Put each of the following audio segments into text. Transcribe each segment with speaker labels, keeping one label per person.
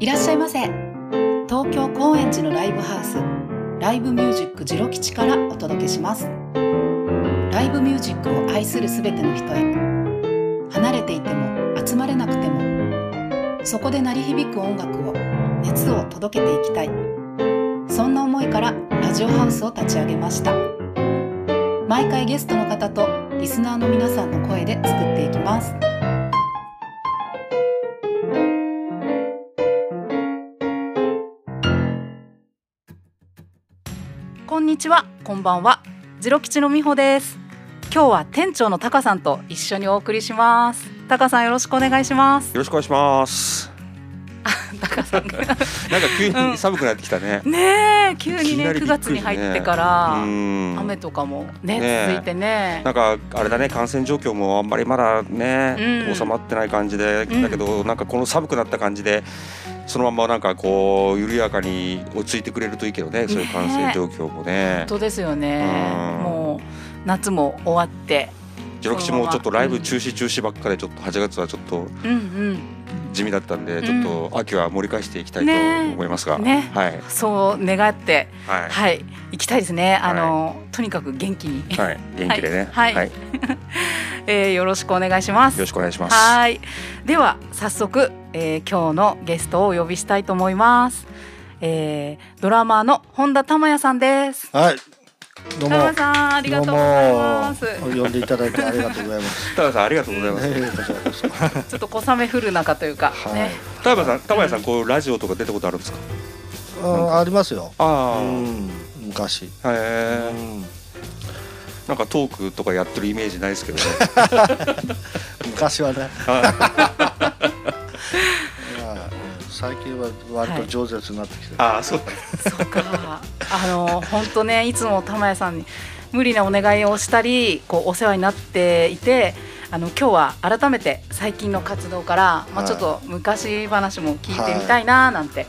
Speaker 1: いらっしゃいませ。東京高円寺のライブハウス。ライブミュージックジロ吉からお届けします。ライブミュージックを愛するすべての人へ。離れていても集まれなくてもそこで鳴り響く音楽を熱を届けていきたい。そんな思いからラジオハウスを立ち上げました。毎回ゲストの方とリスナーの皆さんの声で作っていきますこんにちは、こんばんは。ジロ吉の美穂です。今日は店長のタカさんと一緒にお送りします。タカさんよろしくお願いします。
Speaker 2: よろしくお願いします。
Speaker 1: タカさんが。
Speaker 2: なんか急に寒くなってきたね。
Speaker 1: ねえ、急にね9
Speaker 2: いきなりびっくり
Speaker 1: 月に入ってから
Speaker 2: うん。
Speaker 1: 雨とかもね
Speaker 2: ねえ。
Speaker 1: 続いてね。
Speaker 2: なんかあれだね感染状況もあんまりまだね、
Speaker 1: うん。
Speaker 2: 収まってない感じで、
Speaker 1: うん。
Speaker 2: だけどなんかこの寒くなった感じでそのままなんかこう緩やかに落ち着いてくれるといいけどねそういう感染状況もね。
Speaker 1: 本。当ですよね。
Speaker 2: うん。
Speaker 1: もう夏も終わって、
Speaker 2: ジロ吉もちょっとライブ中止中止ばっかでちょっと8月はちょっと
Speaker 1: うん
Speaker 2: 地味だったんで、
Speaker 1: ん
Speaker 2: ちょっと秋は盛り返していきたいと思いますが、
Speaker 1: ね
Speaker 2: はい
Speaker 1: うん、そう願って、
Speaker 2: はい、
Speaker 1: はい、行きたいですね。あの、とにかく元気に、
Speaker 2: はい、元気でね、
Speaker 1: はい
Speaker 2: はい、よ
Speaker 1: えーよろしくお願いします。
Speaker 2: ろしくお願いします。
Speaker 1: はい。では早速、えー今日のゲストをお呼びしたいと思います。えードラマーの本田珠也さんです。
Speaker 3: はい。どうも。
Speaker 1: さんありがとうございます。
Speaker 3: 呼んでいただいてありがとうございます。
Speaker 2: 田辺さんありがとうございます。
Speaker 3: ち
Speaker 1: ょっと小雨降る中というか、
Speaker 3: はい
Speaker 1: ね。
Speaker 2: 田辺さん、田辺さん、こうラジオとか出たことあるんですか？
Speaker 3: あありますよ。
Speaker 2: あ
Speaker 3: うん。昔。
Speaker 2: あ、へ
Speaker 3: う
Speaker 2: え、
Speaker 3: ん。
Speaker 2: なんかトークとかやってるイメージないですけどね。
Speaker 3: 昔はね。最近は割と饒舌になってきてる。
Speaker 2: あ、そうだね。
Speaker 1: そうか。あの本当ねいつも玉谷さんに無理なお願いをしたり、こうお世話になっていて。あの今日は改めて最近の活動から、まあ、
Speaker 3: はい
Speaker 1: ちょっと昔話も聞いてみたいななんて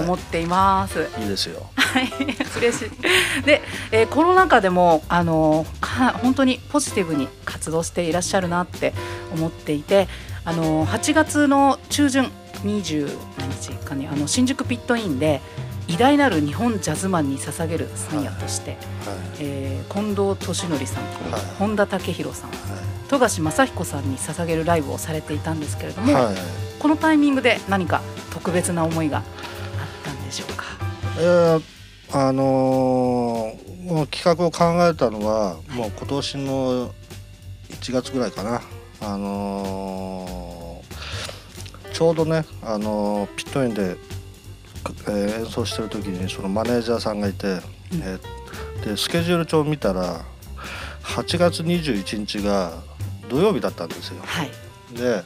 Speaker 1: 思
Speaker 3: は
Speaker 1: っています。
Speaker 3: い。いいですよ。
Speaker 1: はい、嬉しい。で、えーこの中でもあのか本当にポジティブに活動していらっしゃるなって思っていて、あの8月の中旬20何日かにあの新宿ピットインで偉大なる日本ジャズマンに捧げる三夜として、
Speaker 3: はい。
Speaker 1: えー近藤俊則さん、
Speaker 3: はい
Speaker 1: 本田武宏さん、富樫正彦さんに捧げるライブをされていたんですけれども、
Speaker 3: はい。はい。
Speaker 1: このタイミングで何か特別な思いがあったんでしょうか？
Speaker 3: えーあのーもう企画を考えたのはもう今年の1月ぐらいかな。あのーちょうどね、あのーピットインで、えー演奏してる時にそのマネージャーさんがいて、
Speaker 1: うん
Speaker 3: えーでスケジュール帳を見たら8月21日が土曜日だったんですよ。
Speaker 1: はい。
Speaker 3: で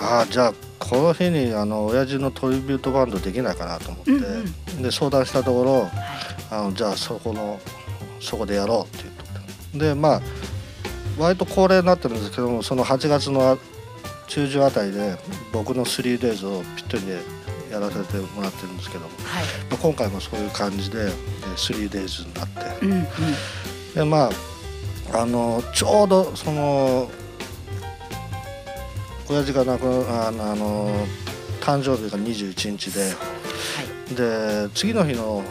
Speaker 3: ああじゃあこの日にあの親父のトリビュートバンドできないかなと思って、
Speaker 1: うんうん
Speaker 3: で相談したところ
Speaker 1: はい。
Speaker 3: あのじゃあそこのそこでやろうって言ってでまあ割と恒例になってるんですけどもその8月の中旬あたりで僕の 3days をピットにでやらせてもらってるんですけども、
Speaker 1: はい。
Speaker 3: まあ、今回もそういう感じでで 3days になって。
Speaker 1: うんうん。
Speaker 3: でまああのちょうどその親父が亡くなあのあの誕生日が21日でで次の日の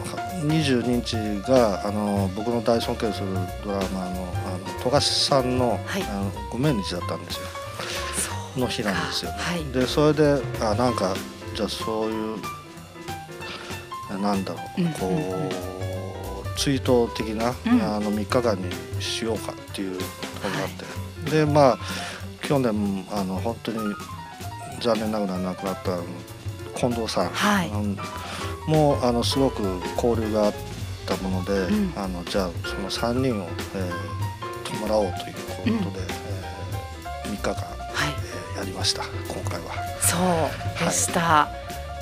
Speaker 3: 22日があの僕の大尊敬するドラマーのあの富樫さんの,、
Speaker 1: はい。
Speaker 3: あのご命日だったんですよの日なんですよ、
Speaker 1: はい。
Speaker 3: でそれであなんかじゃあそういうなんだろう、
Speaker 1: う
Speaker 3: こう追悼的な、
Speaker 1: うん。
Speaker 3: あの3日間にしようかっていうことになって、でまあ去年あの本当に残念ながら亡くなった近藤さん、
Speaker 1: はい。
Speaker 3: もうあのすごく交流があったもので、
Speaker 1: うん。
Speaker 3: あのじゃあその3人を、えー、弔おうということで、
Speaker 1: うん。
Speaker 3: えー3日間、
Speaker 1: はい。
Speaker 3: えーやりました今回は。
Speaker 1: そうでした。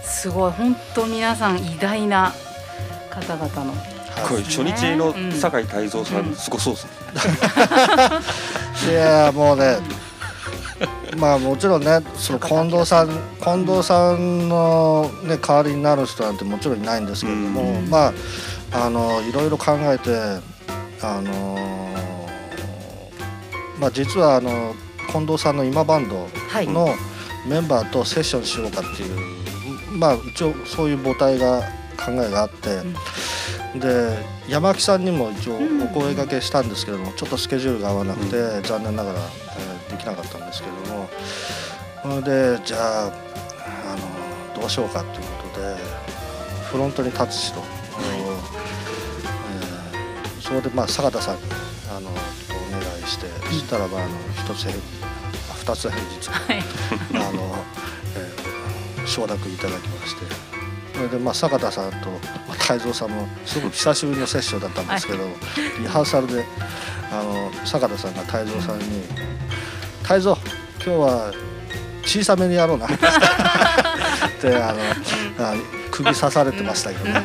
Speaker 1: すごい本当皆さん偉大な方々の。
Speaker 2: これ初日の
Speaker 1: うん
Speaker 2: 酒井泰造さ
Speaker 1: うん
Speaker 2: ん、すごそうですね。
Speaker 3: いやーもうねまあもちろんねその近藤さん近藤さんの、ね、代わりになる人なんてもちろんいないんですけれども、
Speaker 1: うん
Speaker 3: まああのいろいろ考えてあのーまあ実はあの近藤さんの今バンド
Speaker 1: はい。
Speaker 3: のメンバーとセッションしようかっていう、まあ一応そういう母体が考えがあって、で山木さんにも一応
Speaker 1: うん。
Speaker 3: お声掛けしたんですけども、ちょっとスケジュールが合わなくて、残念ながら、えーできなかったんですけども。それでじゃああのどうしようかということでフロントに立つ人、えーそこでまあ坂田さんにあのして、そしたらばあの一つ返あ二つ返事
Speaker 1: はい。
Speaker 3: あの、えー承諾いただきまして。それでまあ坂田さんとまあ泰造さんもすごく久しぶりのセッションだったんですけど、リハーサルであの坂田さんが泰造さんに「泰造今日は小さめにやろうな」って あのあ首刺されてましたけどね。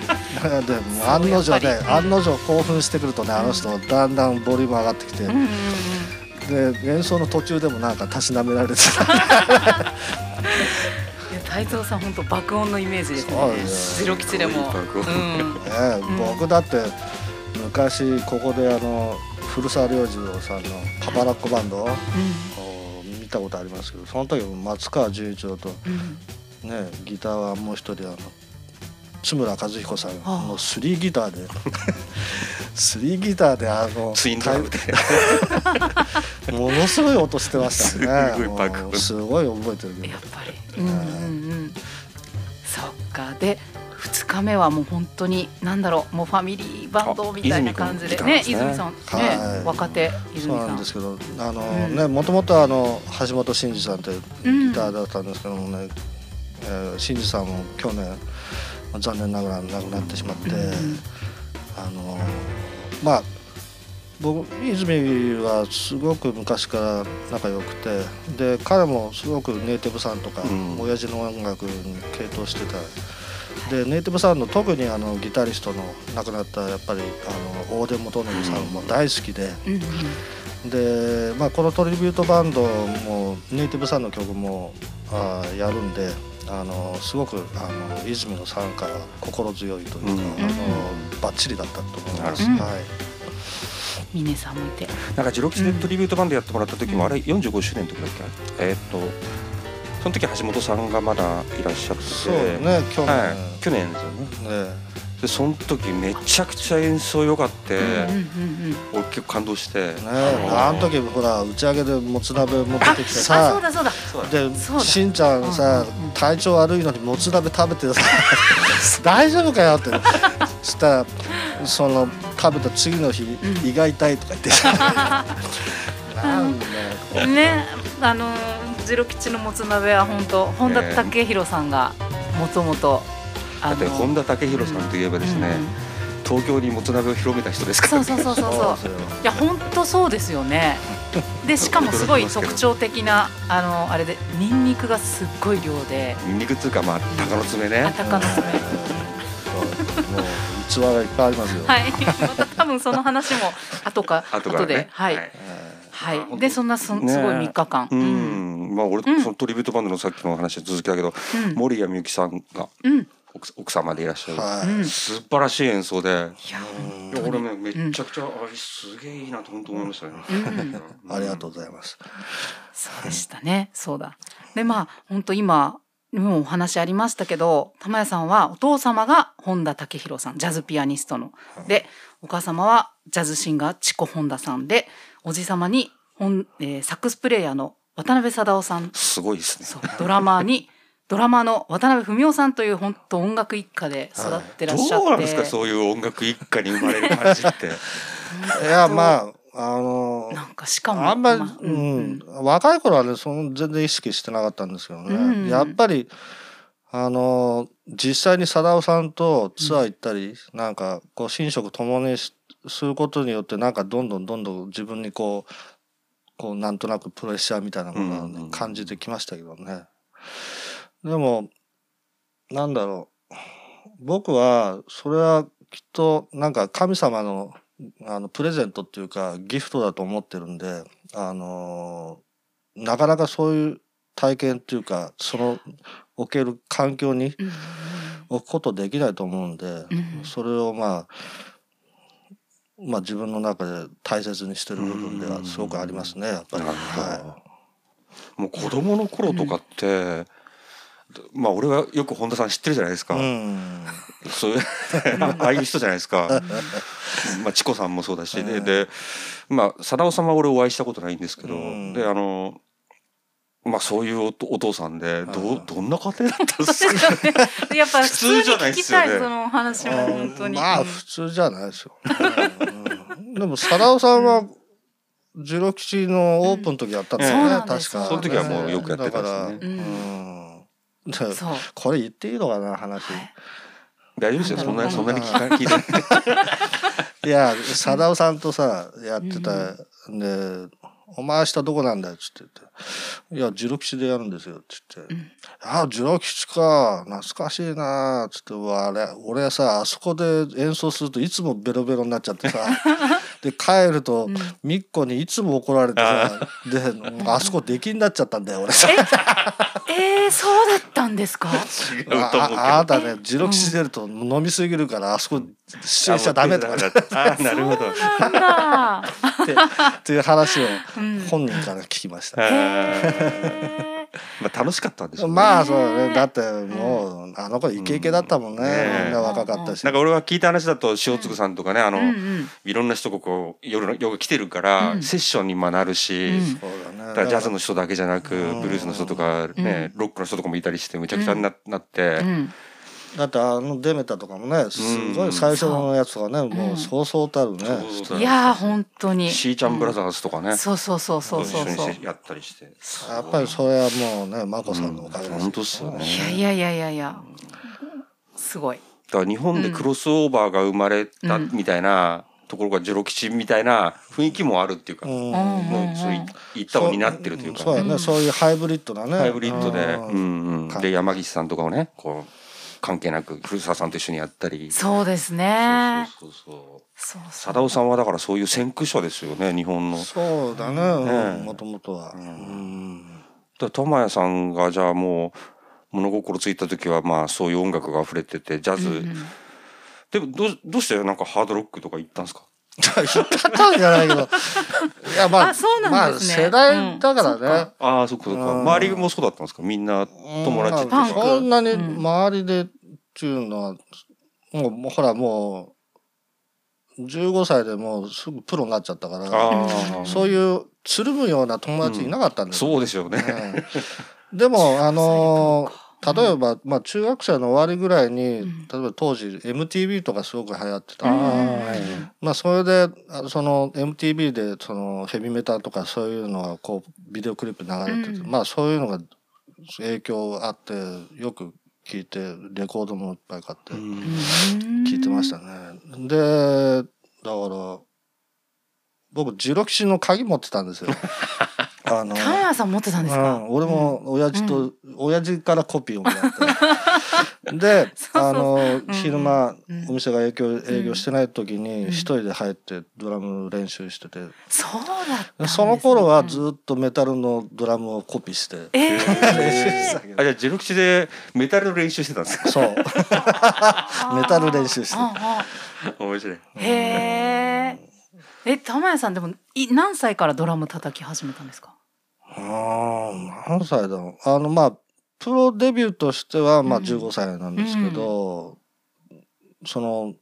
Speaker 3: でもう案の定ね案の定興奮してくるとねあの人だんだんボリューム上がってきて。
Speaker 1: うんうんうん
Speaker 3: で演奏の途中でもなんかたしなめられてた。
Speaker 1: 太蔵さん本当爆音のイメージですね。ゼロ吉でも。
Speaker 2: 爆音。
Speaker 1: うん。
Speaker 3: ね、
Speaker 1: うん。
Speaker 3: 僕だって昔ここであの古澤良次郎さんのパパラッコバンドを見たことありますけどその時も松川純一郎と、
Speaker 1: うん。
Speaker 3: ね、ギターはもう一人あの津村和彦さんのスリーギターでスリーギターであの
Speaker 2: ツインドラムで
Speaker 3: ものすごい音してましたね
Speaker 2: すごい
Speaker 3: 覚えてるけど
Speaker 1: やっぱり。うんうんうんそっか。で2日目はもう本当に何だろうもうファミリーバンドみたいな感じで。
Speaker 2: あ
Speaker 1: ね
Speaker 2: 泉
Speaker 1: さんね、
Speaker 3: はい。
Speaker 1: 若手泉
Speaker 3: そう
Speaker 1: さ
Speaker 3: なんんですけどあの、
Speaker 1: うん。
Speaker 3: ねもともとあの橋本真二さんってギターだったんですけどもね、えー真二さんも去年残念ながら亡くなってしまって、
Speaker 1: うん
Speaker 3: あのまあ僕泉はすごく昔から仲良くてで彼もすごくネイティブさんとか、
Speaker 2: うん。
Speaker 3: 親父の音楽に傾倒してた。でネイティブさんの特にあのギタリストの亡くなったやっぱりあの大出元信さんも大好きで。
Speaker 1: うんうん。
Speaker 3: で、まあ、このトリビュートバンドもネイティブさんの曲もあーやるんであのすごくあの泉の参加は心強いというか、
Speaker 2: うん。
Speaker 3: あのバッチリだったと思います。
Speaker 1: うん
Speaker 3: はい。
Speaker 1: 峰さんもいて。
Speaker 2: なんかジロキスでトリビュートバンドやってもらった時も、あれ45周年の時だっけ？えーっとその時橋本さんがまだいらっしゃって。
Speaker 3: そうね去年、
Speaker 2: はい、去年ですよね。
Speaker 3: ね
Speaker 2: でその時めちゃくちゃ演奏良かって、
Speaker 1: うんうんうん
Speaker 2: 俺結構感動して、
Speaker 3: ねあの時ほら打ち上げでもつ鍋持ってきて
Speaker 1: あそう
Speaker 3: さ
Speaker 1: だそうだ
Speaker 2: そうだ。
Speaker 3: で
Speaker 1: そうだ。
Speaker 3: しんちゃんさ
Speaker 1: うんうんうん。
Speaker 3: 体調悪いのにもつ鍋食べてさ 大丈夫かよって。そしたらその食べた次の日、
Speaker 1: ん。
Speaker 3: 胃が痛いとか言って。さ なんで
Speaker 1: ねあのゼロ吉のもつ鍋は本当本田武弘さんがもともと
Speaker 2: だって本田武弘さんといえばですね、東京にもつ鍋を広めた人ですからね。
Speaker 1: そうそうそうそうそう。いや本当そうですよね。でしかもすごい特徴的なあのあれでニンニクがすっごい量で。
Speaker 2: ニンニクっていうかまあ鷹の爪
Speaker 1: あ
Speaker 2: ね
Speaker 1: 鷹の爪。
Speaker 3: そう。もう逸話がいっぱいありますよ、
Speaker 1: はい。また多分その話も 後か
Speaker 2: 後からね。
Speaker 1: で。はい。
Speaker 2: はい。
Speaker 1: はい。でそんなそ
Speaker 2: ね
Speaker 1: すごい3日間。
Speaker 2: う
Speaker 1: うん
Speaker 2: ん、まあ俺、
Speaker 1: うん。
Speaker 2: そのトリビュートバンドのさっきの話は続きだけど、
Speaker 1: うん。
Speaker 2: 森谷美幸さんが
Speaker 1: うん
Speaker 2: 奥奥様でいらっしゃる、
Speaker 3: はい。
Speaker 1: うん。
Speaker 2: 素晴らしい演奏で、
Speaker 1: いや
Speaker 2: いや俺ねめっちゃくちゃ、あれすげえいいなと本当思いましたね。
Speaker 1: うん。
Speaker 3: ありがとうございます、
Speaker 1: そうでしたね。そうだ。でまあ本当今もうお話ありましたけど玉屋さんはお父様が本田武弘さんジャズピアニストの。でお母様はジャズシンガーチコ本田さんでおじ様に本、えーサックスプレイヤーの渡辺貞夫さん。
Speaker 2: すごいですね。
Speaker 1: ドラマーにドラマーの渡辺文夫さんという本当音楽一家で育ってらっしゃって、
Speaker 2: どうなんですかそういう音楽一家に生まれる感じって。
Speaker 3: いやまああの
Speaker 1: なんかしかも
Speaker 3: あんまり、
Speaker 1: まあ
Speaker 3: う
Speaker 1: うん。
Speaker 3: ん若い頃はねその全然意識してなかったんですけどね、
Speaker 1: うん。
Speaker 3: やっぱりあの実際に貞夫さんとツアー行ったり、なんかこう寝食共にしすることによってなんかどんどんどんどん自分にこうこうなんとなくプレッシャーみたいなものを感じてきましたけどね。でもなんだろう。僕はそれはきっとなんか神様のあのプレゼントっていうかギフトだと思ってるんであのなかなかそういう体験っていうかその置ける環境に
Speaker 1: うん。
Speaker 3: 置くことできないと思うんで、
Speaker 1: うん。
Speaker 3: それをまあまあ自分の中で大切にしてる部分ではすごくありますねやっぱり。は
Speaker 2: もう子供の頃とかって、まあ俺はよく本田さん知ってるじゃないですか、
Speaker 3: い。うん。
Speaker 2: そういう ああいう人じゃないですか。まあチコさんもそうだし、ででまあ貞夫さんは俺お会いしたことないんですけど、
Speaker 3: うん。
Speaker 2: であのまあそういうお父さんでどうどんな家庭だったんですか？
Speaker 1: やっぱ普通
Speaker 2: じゃないっ
Speaker 1: 聞き
Speaker 2: すよね。
Speaker 1: たいそのお話も本当に。
Speaker 3: まあ普通じゃないですよ。うん。でも貞夫さんはジロ吉のオープンの時やったんですよね、
Speaker 1: うん。
Speaker 3: 確か。
Speaker 1: その時は
Speaker 2: もうよくやってたん。ですね
Speaker 3: これ言っていいのかな話。
Speaker 2: 大丈夫ですよ。そんなそんなに聞か聞いて。な い
Speaker 3: いや貞夫さんとさやってたんで「お前明日どこなんだよ」っつって言って「いやジロ吉でやるんですよ」っつって「あジロ吉か。懐かしいな」っつって。あれ俺さあそこで演奏するといつもベロベロになっちゃってさ で帰るとみっこにいつも怒られてさ であそこ出禁になっちゃったんだよ俺さ。
Speaker 1: えー、そうだったんだ
Speaker 2: 違うと思うけど。
Speaker 3: あああなたねジロ吉出ると飲みすぎるからあそこ出演しちゃダメとかね
Speaker 2: あなるほど。
Speaker 3: ってっていう話を
Speaker 1: うん。
Speaker 3: 本人から聞きました。
Speaker 1: へ
Speaker 2: まあ楽しかったんでしょうね。
Speaker 3: まあそうだね。だってもうあの子イケイケだったもんね、みんな若かったし、
Speaker 2: なんか俺は聞いた話だと塩継さんとかねあの、いろんな人がこう夜の夜来てるから、
Speaker 1: うん。
Speaker 2: セッションにもなるし、
Speaker 3: だ
Speaker 2: からジャズの人だけじゃなく、
Speaker 3: うん。
Speaker 2: ブルースの人とかね、ロックの人とかもいたりしてむちゃくちゃにな,、なって、
Speaker 1: うん
Speaker 3: だってあのデメタとかもねすごい最初のやつとかね、もうそうそうたるね、
Speaker 2: そうそう
Speaker 1: いやー本当に。
Speaker 2: しーちゃんブラザーズとかね、
Speaker 1: そうそうそうそうそうそう。
Speaker 2: 一緒にやったりして。
Speaker 3: やっぱりそれはもうね眞子さんのおかげです、
Speaker 2: 本当っすよね。
Speaker 1: いやいやいやいやいや。すごい。
Speaker 2: だから日本でクロスオーバーが生まれた
Speaker 1: うん。
Speaker 2: みたいなところがジョロ吉みたいな雰囲気もあるっていうか、
Speaker 3: うん。
Speaker 1: うん
Speaker 2: もうそういいったを担ってるというか、
Speaker 3: そうやね、そういうハイブリッドなね。
Speaker 2: ハイブリッドで、
Speaker 3: うん。
Speaker 2: うんうん、で山岸さんとかをねこう関係なく古澤さんと一緒にやったり。
Speaker 1: そうですね。
Speaker 2: そうそうそう
Speaker 1: そう。そう。
Speaker 2: 貞夫さんはだからそういう先駆者ですよね日本の。
Speaker 3: そうだ
Speaker 2: ね
Speaker 3: ね。もともとは、うん。
Speaker 2: ら玉谷さんがじゃあもう物心ついた時はまあそういう音楽が溢れててジャズ、
Speaker 1: うんうん。
Speaker 2: でもどうどうしてなんかハードロックとか行ったんですか？
Speaker 3: 言ったんじゃないけど。いやまあ
Speaker 1: あそうなんですね。
Speaker 3: まあ世代だからね、
Speaker 2: ああそっかそっか。
Speaker 3: うん。
Speaker 2: 周りもそうだったんですか？みんな友達って。
Speaker 3: まあ
Speaker 1: パンク
Speaker 3: そんなに周りでっていうのは、もうもうほらもう15歳でもうすぐプロになっちゃったからそういうつるむような友達いなかったんですよ、
Speaker 2: そうですよね。
Speaker 3: ねでもあの 例えば、まあ、中学生の終わりぐらいに、
Speaker 1: ん。
Speaker 3: 例えば当時 MTV とかすごく流行ってた、
Speaker 1: うん。
Speaker 3: まあ、それであその MTV でそのヘビメタとかそういうのがこうビデオクリップ流れてて、
Speaker 1: うん。
Speaker 3: まあそういうのが影響あってよく聞いてレコードもいっぱい買って
Speaker 2: うん。
Speaker 3: 聞いてましたね。でだから僕ジロキシの鍵持ってたんですよ。あの
Speaker 1: さん持ってたんですか？
Speaker 3: うん、俺も親父と、親父からコピーをもらって。で
Speaker 1: そうそう
Speaker 3: あの
Speaker 1: ん
Speaker 3: 昼間、
Speaker 1: うん。
Speaker 3: お店が営業営業してない時に
Speaker 1: うん。
Speaker 3: 一人で入ってドラム練習してて、
Speaker 1: そうだったんですね。
Speaker 3: その頃はずっとメタルのドラムをコピーして。
Speaker 1: え
Speaker 3: 練習して
Speaker 1: え
Speaker 3: たけど、
Speaker 2: あじゃあジェロ吉でメタルの練習してたんですか
Speaker 3: そう。
Speaker 1: ー。
Speaker 3: メタル練習して
Speaker 2: 面白い。
Speaker 1: へえ。え玉谷さんでもい何歳からドラム叩き始めたんですか？
Speaker 3: あー何歳だろうあのまあプロデビューとしてはまあ
Speaker 1: うん
Speaker 3: 15歳なんですけど、その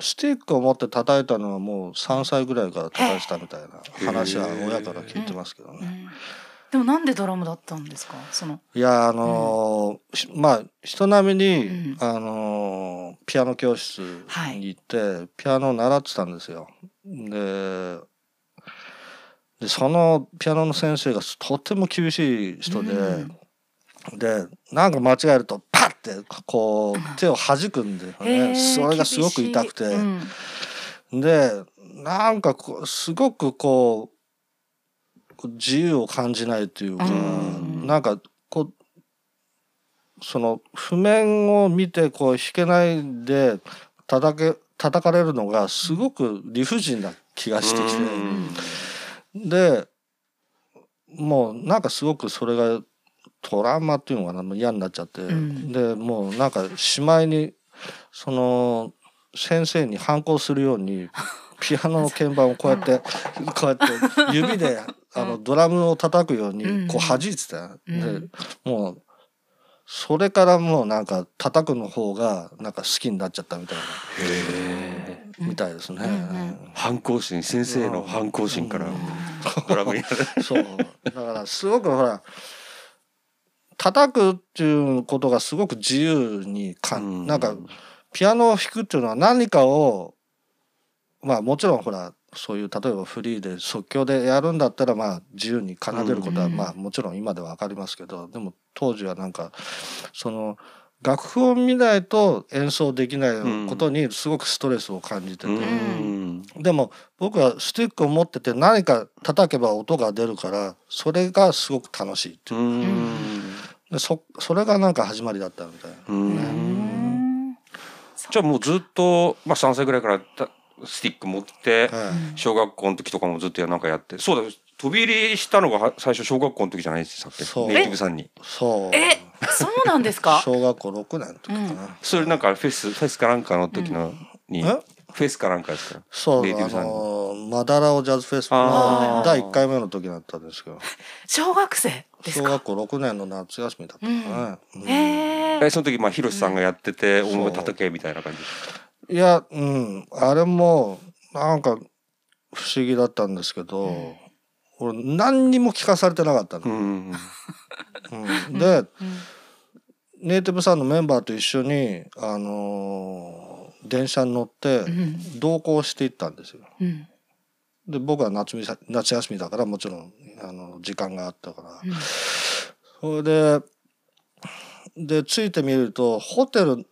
Speaker 3: スティックを持って叩いたのはもう3歳ぐらいから叩いてたみたいな話は親から聞いてますけどね。
Speaker 1: うんでもなんでドラムだったんですか？その。
Speaker 3: いやあのーしまあ人並みに、
Speaker 1: うん
Speaker 3: あのーピアノ教室に行って、ピアノを習ってたんですよ。ででそのピアノの先生がとても厳しい人で、
Speaker 1: うん
Speaker 3: でなんか間違えるとパッてこう手を弾くんだよね。それがすごく痛くて。でなんかこうすごくこう自由を感じないというか、
Speaker 1: うん。
Speaker 3: なんかこうその譜面を見てこう弾けないで叩け叩かれるのがすごく理不尽な気がしてきて、でもうなんかすごくそれがトラウマっていうのかなもう嫌になっちゃって、
Speaker 1: ん。
Speaker 3: でもうなんかしまいにその先生に反抗するようにピアノの鍵盤をこうやってこうやって指であのドラムを叩くようにこう弾いてたよ、
Speaker 1: うん。
Speaker 3: でもうそれからもうなんか叩くの方がなんか好きになっちゃったみたいな
Speaker 2: へえ
Speaker 3: みたいですね。
Speaker 1: うん
Speaker 2: 反抗心先生の反抗心からドラムになる。
Speaker 3: そう。だからすごくほら叩くっていうことがすごく自由にかん、なんかピアノを弾くっていうのは何かをまあもちろんほらそういう例えばフリーで即興でやるんだったらまあ自由に奏でることは
Speaker 1: うん
Speaker 3: まあもちろん今では分かりますけどでも当時はなんかその楽譜を見ないと演奏できないことにすごくストレスを感じてて、
Speaker 2: うん
Speaker 3: でも僕はスティックを持ってて何か叩けば音が出るからそれがすごく楽しいっていうそそれがなんか始まりだったみたいな。
Speaker 2: じゃあもうずっと、まあ、3歳ぐらいからたスティック持って
Speaker 3: はい。
Speaker 2: 小学校の時とかもずっとやなんかやって。そうだ飛び入りしたのがは最初小学校の時じゃないでしたっけ
Speaker 3: そう。
Speaker 2: ネイティブさんに。
Speaker 3: そう。
Speaker 1: えそうなんですか？
Speaker 3: 小学校6年の時かな、
Speaker 2: それなんかフェスフェスかなんかの時のに、
Speaker 3: え？
Speaker 2: フェスかなんかですか？ら
Speaker 3: そうあ
Speaker 2: ネイティブさんに。
Speaker 3: のマダラオジャズフェス
Speaker 2: あ
Speaker 3: の第1回目の時だったんですけど。
Speaker 1: 小学生ですか？
Speaker 3: 小学校6年の夏休みだったかな、う
Speaker 1: え
Speaker 2: えその時まあヒロシさんがやってて音楽叩けみたいな感じ
Speaker 3: いやうん。あれもなんか不思議だったんですけど、俺何にも聞かされてなかったの、
Speaker 2: うん。
Speaker 3: うん。で、ネイティブさんのメンバーと一緒に、あのー電車に乗って
Speaker 1: うん。
Speaker 3: 同行していったんですよ。
Speaker 1: うん。
Speaker 3: で僕は夏夏休みだからもちろんあの時間があったから、
Speaker 1: うん。
Speaker 3: それでで着いてみるとホテル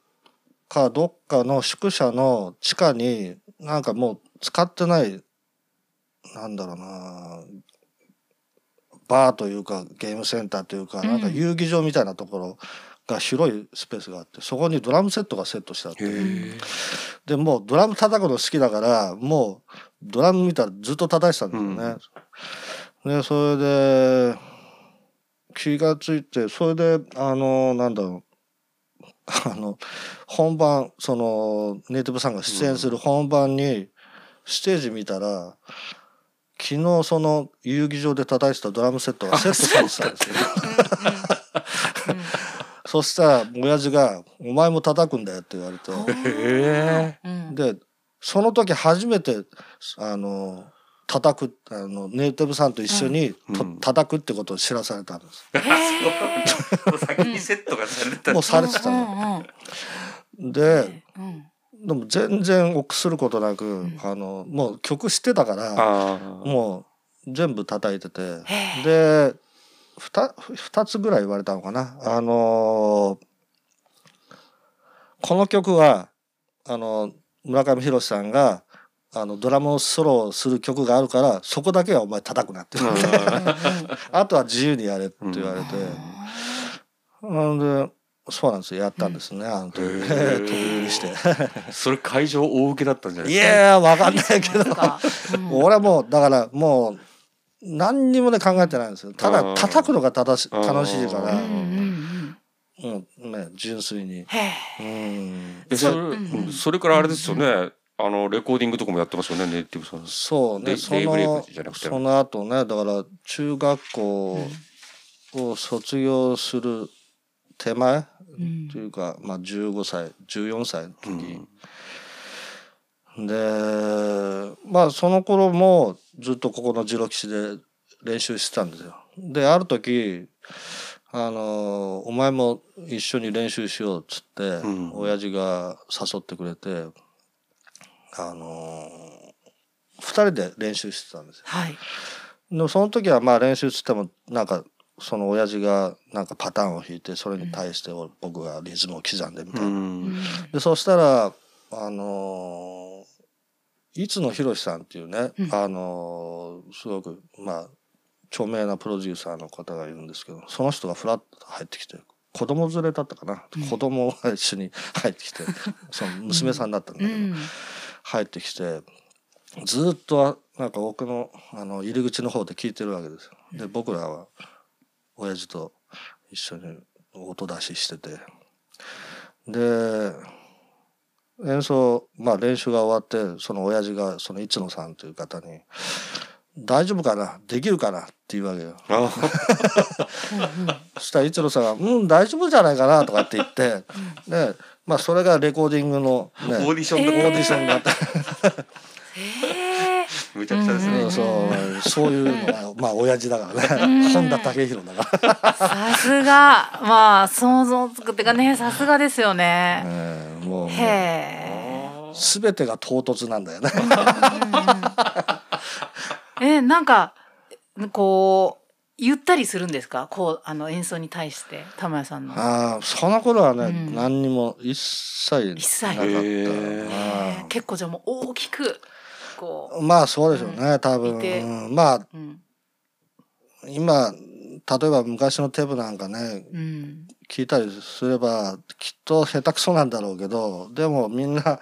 Speaker 3: かどっかの宿舎の地下になんかもう使ってないなんだろうなバーというかゲームセンターというか、
Speaker 1: うん。
Speaker 3: なんか遊戯場みたいなところが広いスペースがあってそこにドラムセットがセットしてあって。でもうドラム叩くの好きだからもうドラム見たらずっと叩いてたんですよね。でそれで気がついてそれであのなんだろうあの本番そのネイティブさんが出演する本番にステージ見たら昨日その遊戯場で叩いてたドラムセットがセットされてたんですよ。そしたら親父が「お前も叩くんだよ」って言われて。でその時初めてあの叩くあのネイティブさんと一緒にと、
Speaker 2: うん。
Speaker 3: 叩くってことを知らされたんです。
Speaker 1: へ え
Speaker 2: 先にセットがされてた。
Speaker 3: もうされてたの。
Speaker 1: うん
Speaker 3: で
Speaker 1: うん。うん。
Speaker 3: でも全然臆することなく、
Speaker 1: ん。
Speaker 3: あのもう曲知ってたからもう全部叩いててで 2, 二つぐらい言われたのかな。あのこの曲はあの村上博さんがあのドラムをソロをする曲があるからそこだけはお前叩くなって。言われて、あとは自由にやれって言われて、なんでそうなんですよ。やったんですね、あの時。
Speaker 2: へー。
Speaker 3: 飛び入りして。
Speaker 2: それ会場大受けだったんじゃない
Speaker 3: い
Speaker 2: ですか？
Speaker 3: やーわかんないけど。俺はもうだからもう何にもね考えてないんですよ。ただ叩くのが楽し楽しいから。
Speaker 1: うんうん
Speaker 3: うんね純粋に。
Speaker 1: うん。
Speaker 2: それ
Speaker 1: うん。
Speaker 2: うん。それからあれですよねあのレコーディングとかもやってますよねネイティブさん。
Speaker 3: そうねそのその後ねだから中学校を卒業する手前
Speaker 1: うん
Speaker 3: というか、まあ15歳14歳の時、
Speaker 2: うん。
Speaker 3: でまあその頃もずっとここのジロ吉で練習してたんですよ。である時あのお前も一緒に練習しようっつって、
Speaker 2: うん。
Speaker 3: 親父が誘ってくれてあの2人で練習してたんですよ。
Speaker 1: はい。
Speaker 3: でもその時はまあ練習っつってもなんかその親父がなんかパターンを弾いてそれに対して僕がリズムを刻んでみたいな。
Speaker 2: うん。
Speaker 3: でそしたらあのーいつのひろしさんっていうね、
Speaker 1: うん。
Speaker 3: あのーすごくまあ著名なプロデューサーの方がいるんですけどその人がフラッと入ってきて子供連れだったかな、
Speaker 1: うん。
Speaker 3: 子供が一緒に入ってきて その娘さんだったんだけど、
Speaker 1: うん
Speaker 3: 入ってきてずっとなんか奥のあの入り口の方で聞いてるわけですよ。で僕らは親父と一緒に音出ししててで演奏まあ練習が終わってその親父がその一野さんという方に「大丈夫かな？できるかな?」って言うわけよ。
Speaker 2: あ。
Speaker 3: そしたら一野さんが「うん大丈夫じゃないかな」とかって言ってでまあそれがレコーディングの、ね、
Speaker 2: オーディション
Speaker 3: オ
Speaker 2: で
Speaker 3: ーディションがあって、
Speaker 1: へえ
Speaker 2: むちゃくちゃですね。
Speaker 1: うん。
Speaker 3: そうそういうのがまあ親父だから
Speaker 1: うん。
Speaker 3: ね本田武宏だから、
Speaker 1: さすが。まあ想像つくってかねさすがですよね。
Speaker 3: えーもう
Speaker 1: へ
Speaker 3: ね
Speaker 1: え。
Speaker 3: 全てが唐突なんだよね。
Speaker 1: えなんかこう言ったりするんですか？こうあの演奏に対して玉谷さんの。
Speaker 3: ああその頃はね、
Speaker 1: うん。
Speaker 3: 何にも一切
Speaker 1: 一切。
Speaker 3: なかった。
Speaker 1: 結構じゃあもう大きくこ
Speaker 3: ーまあそうでしょうね、多分、
Speaker 1: いて。
Speaker 3: うん。まあ
Speaker 1: う。うん。
Speaker 3: 今例えば昔のテブなんかね
Speaker 1: うん。
Speaker 3: 聞いたりすればきっと下手くそなんだろうけどでもみんな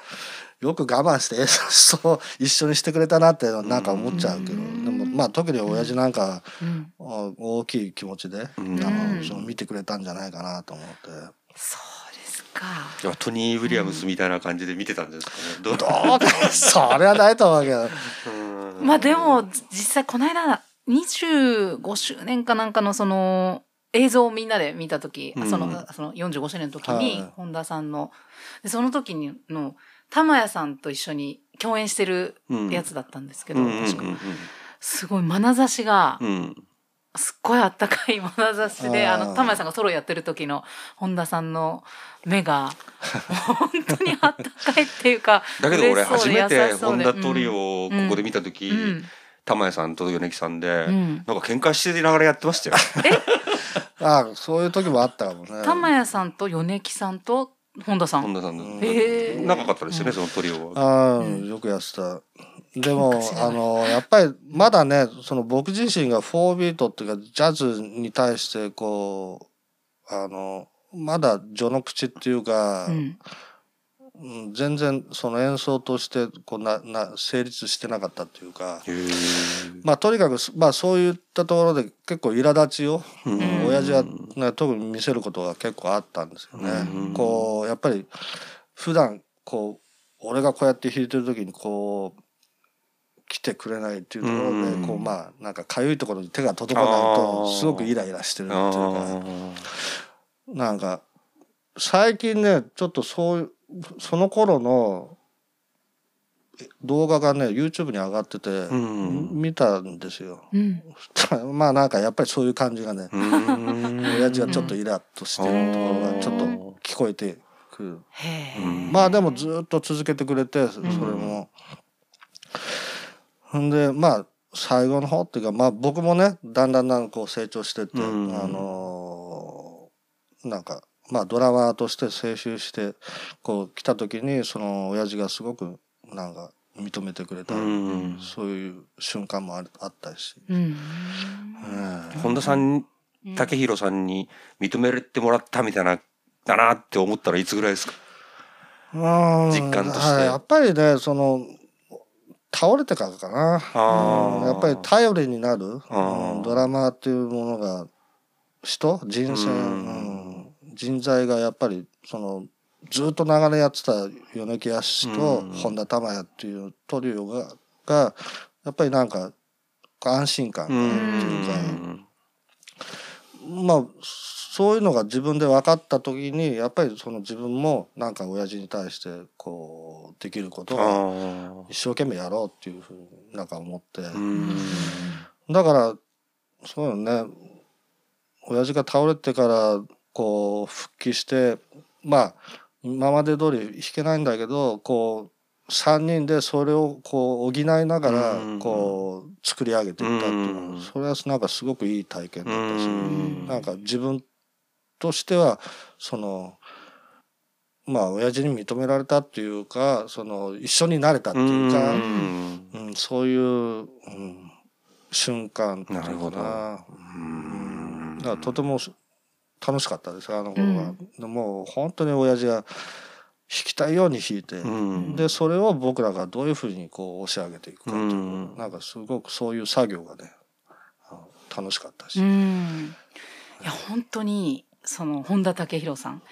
Speaker 3: よく我慢して演奏を一緒にしてくれたなってなんか思っちゃうけど、
Speaker 1: うん。
Speaker 3: でもまあ特に親父なんか
Speaker 1: うん。
Speaker 3: は大きい気持ちで、
Speaker 2: うん。
Speaker 3: あの
Speaker 1: うん
Speaker 3: その見てくれたんじゃないかなと思って。
Speaker 1: そうですか。
Speaker 2: いやトニー・ウィリアムスみたいな感じで見てたんですかね。ど う
Speaker 3: どうかそれはないと思うけど。
Speaker 2: うん。
Speaker 1: まあでも実際この間25周年かなんかのその映像をみんなで見た時、
Speaker 2: うん。
Speaker 1: そのその45周年の時
Speaker 3: は
Speaker 1: に
Speaker 3: い。
Speaker 1: 本田さんの。でその時にの玉谷さんと一緒に共演してるやつだったんですけど、
Speaker 2: うんうん
Speaker 1: 確かすごい眼差しが
Speaker 2: うん。うん
Speaker 1: すっごいあったかい眼差しで
Speaker 3: あ
Speaker 1: の玉谷さんがソロやってる時の本田さんの目が本当にあったかいっていうか
Speaker 2: だけど俺初めて
Speaker 1: 優しそうで。
Speaker 2: ホンダトリオをここで見た時、
Speaker 1: うん。
Speaker 2: 玉谷さんと米木さんで、
Speaker 1: うん。
Speaker 2: なんか喧嘩してながらやってましたよ。
Speaker 3: ああそういう時もあったかもね。
Speaker 1: 玉谷さんと米木さんと本田さん。
Speaker 2: 本田さん長かったですよね、そのトリオは。
Speaker 3: あよくやってた。でもあのやっぱりまだねその僕自身が4ビートっていうかジャズに対してこうあのまだ序の口っていうか、
Speaker 1: うん
Speaker 3: うん全然その演奏としてこうなな成立してなかったっていうか。まあとにかくまあそういったところで結構苛立ちを、
Speaker 2: うん。
Speaker 3: 親父は、ね、特に見せることが結構あったんですよね。
Speaker 2: うん
Speaker 3: こうやっぱり普段こう俺がこうやって弾いてる時にこう来てくれないっていうところで、
Speaker 2: うん
Speaker 3: こうまあなんかかゆいところに手が届かないとすごくイライラしてるっていう
Speaker 2: あ
Speaker 3: か
Speaker 2: ー。
Speaker 3: なんか最近ねちょっとそういうその頃の動画がね YouTube に上がってて、
Speaker 2: うん。
Speaker 3: 見たんですよ。
Speaker 1: うん。
Speaker 3: まあなんかやっぱりそういう感じがね、
Speaker 2: うん。
Speaker 3: 親父がちょっとイラッとしてるところがちょっと聞こえてくる。まあでもずっと続けてくれてそれも。ほん。でまあ最後の方っていうかまあ僕もねだんだんだんこう成長してって、
Speaker 2: うん。
Speaker 3: あのーなんかまあドラマーとして青春してこう来た時にその親父がすごくなんか認めてくれた、
Speaker 2: うん
Speaker 3: そういう瞬間もああったし。
Speaker 1: うん。
Speaker 3: え
Speaker 2: 本田さん武宏さんに認めてもらったみたいなだなって思ったらいつぐらいですか？
Speaker 3: うん
Speaker 2: 実感として。
Speaker 3: はいやっぱりねその倒れてからかな、うん。やっぱり頼りになる、うん。ドラマーっていうものが人人生、
Speaker 2: うん。
Speaker 3: うん人材がやっぱりそのずっと長年やってた米木康と
Speaker 2: うん。
Speaker 3: 本田珠也っていうトリオががやっぱりなんか安心感っていうか、まあそういうのが自分で分かった時にやっぱりその自分もなんか親父に対してこうできること
Speaker 2: あ
Speaker 3: を
Speaker 2: ー。
Speaker 3: 一生懸命やろうっていうふうになんか思って、
Speaker 2: うん。
Speaker 3: だからそうよね。親父が倒れてからこう復帰してまあ今まで通り弾けないんだけどこう3人でそれをこう補いながら
Speaker 2: うん
Speaker 3: こう作り上げていったっていうの
Speaker 2: うん。
Speaker 3: はそれはなんかすごくいい体験だったし
Speaker 2: うん。
Speaker 3: なんか自分としてはそのまあ親父に認められたっていうかその一緒になれたっていうか、
Speaker 2: うん。
Speaker 3: うん、そういう、うん、瞬間っていうか
Speaker 2: な。るほど。
Speaker 3: な
Speaker 2: うん。
Speaker 3: だからとても楽しかったですあの頃は、でもう本当に親父が弾きたいように弾いて、
Speaker 2: うん。
Speaker 3: でそれを僕らがどういうふうにこう押し上げていくかっていう、
Speaker 2: うん。
Speaker 3: なんかすごくそういう作業がね楽しかったし、
Speaker 1: うん。いや本当にその本田武宏さん。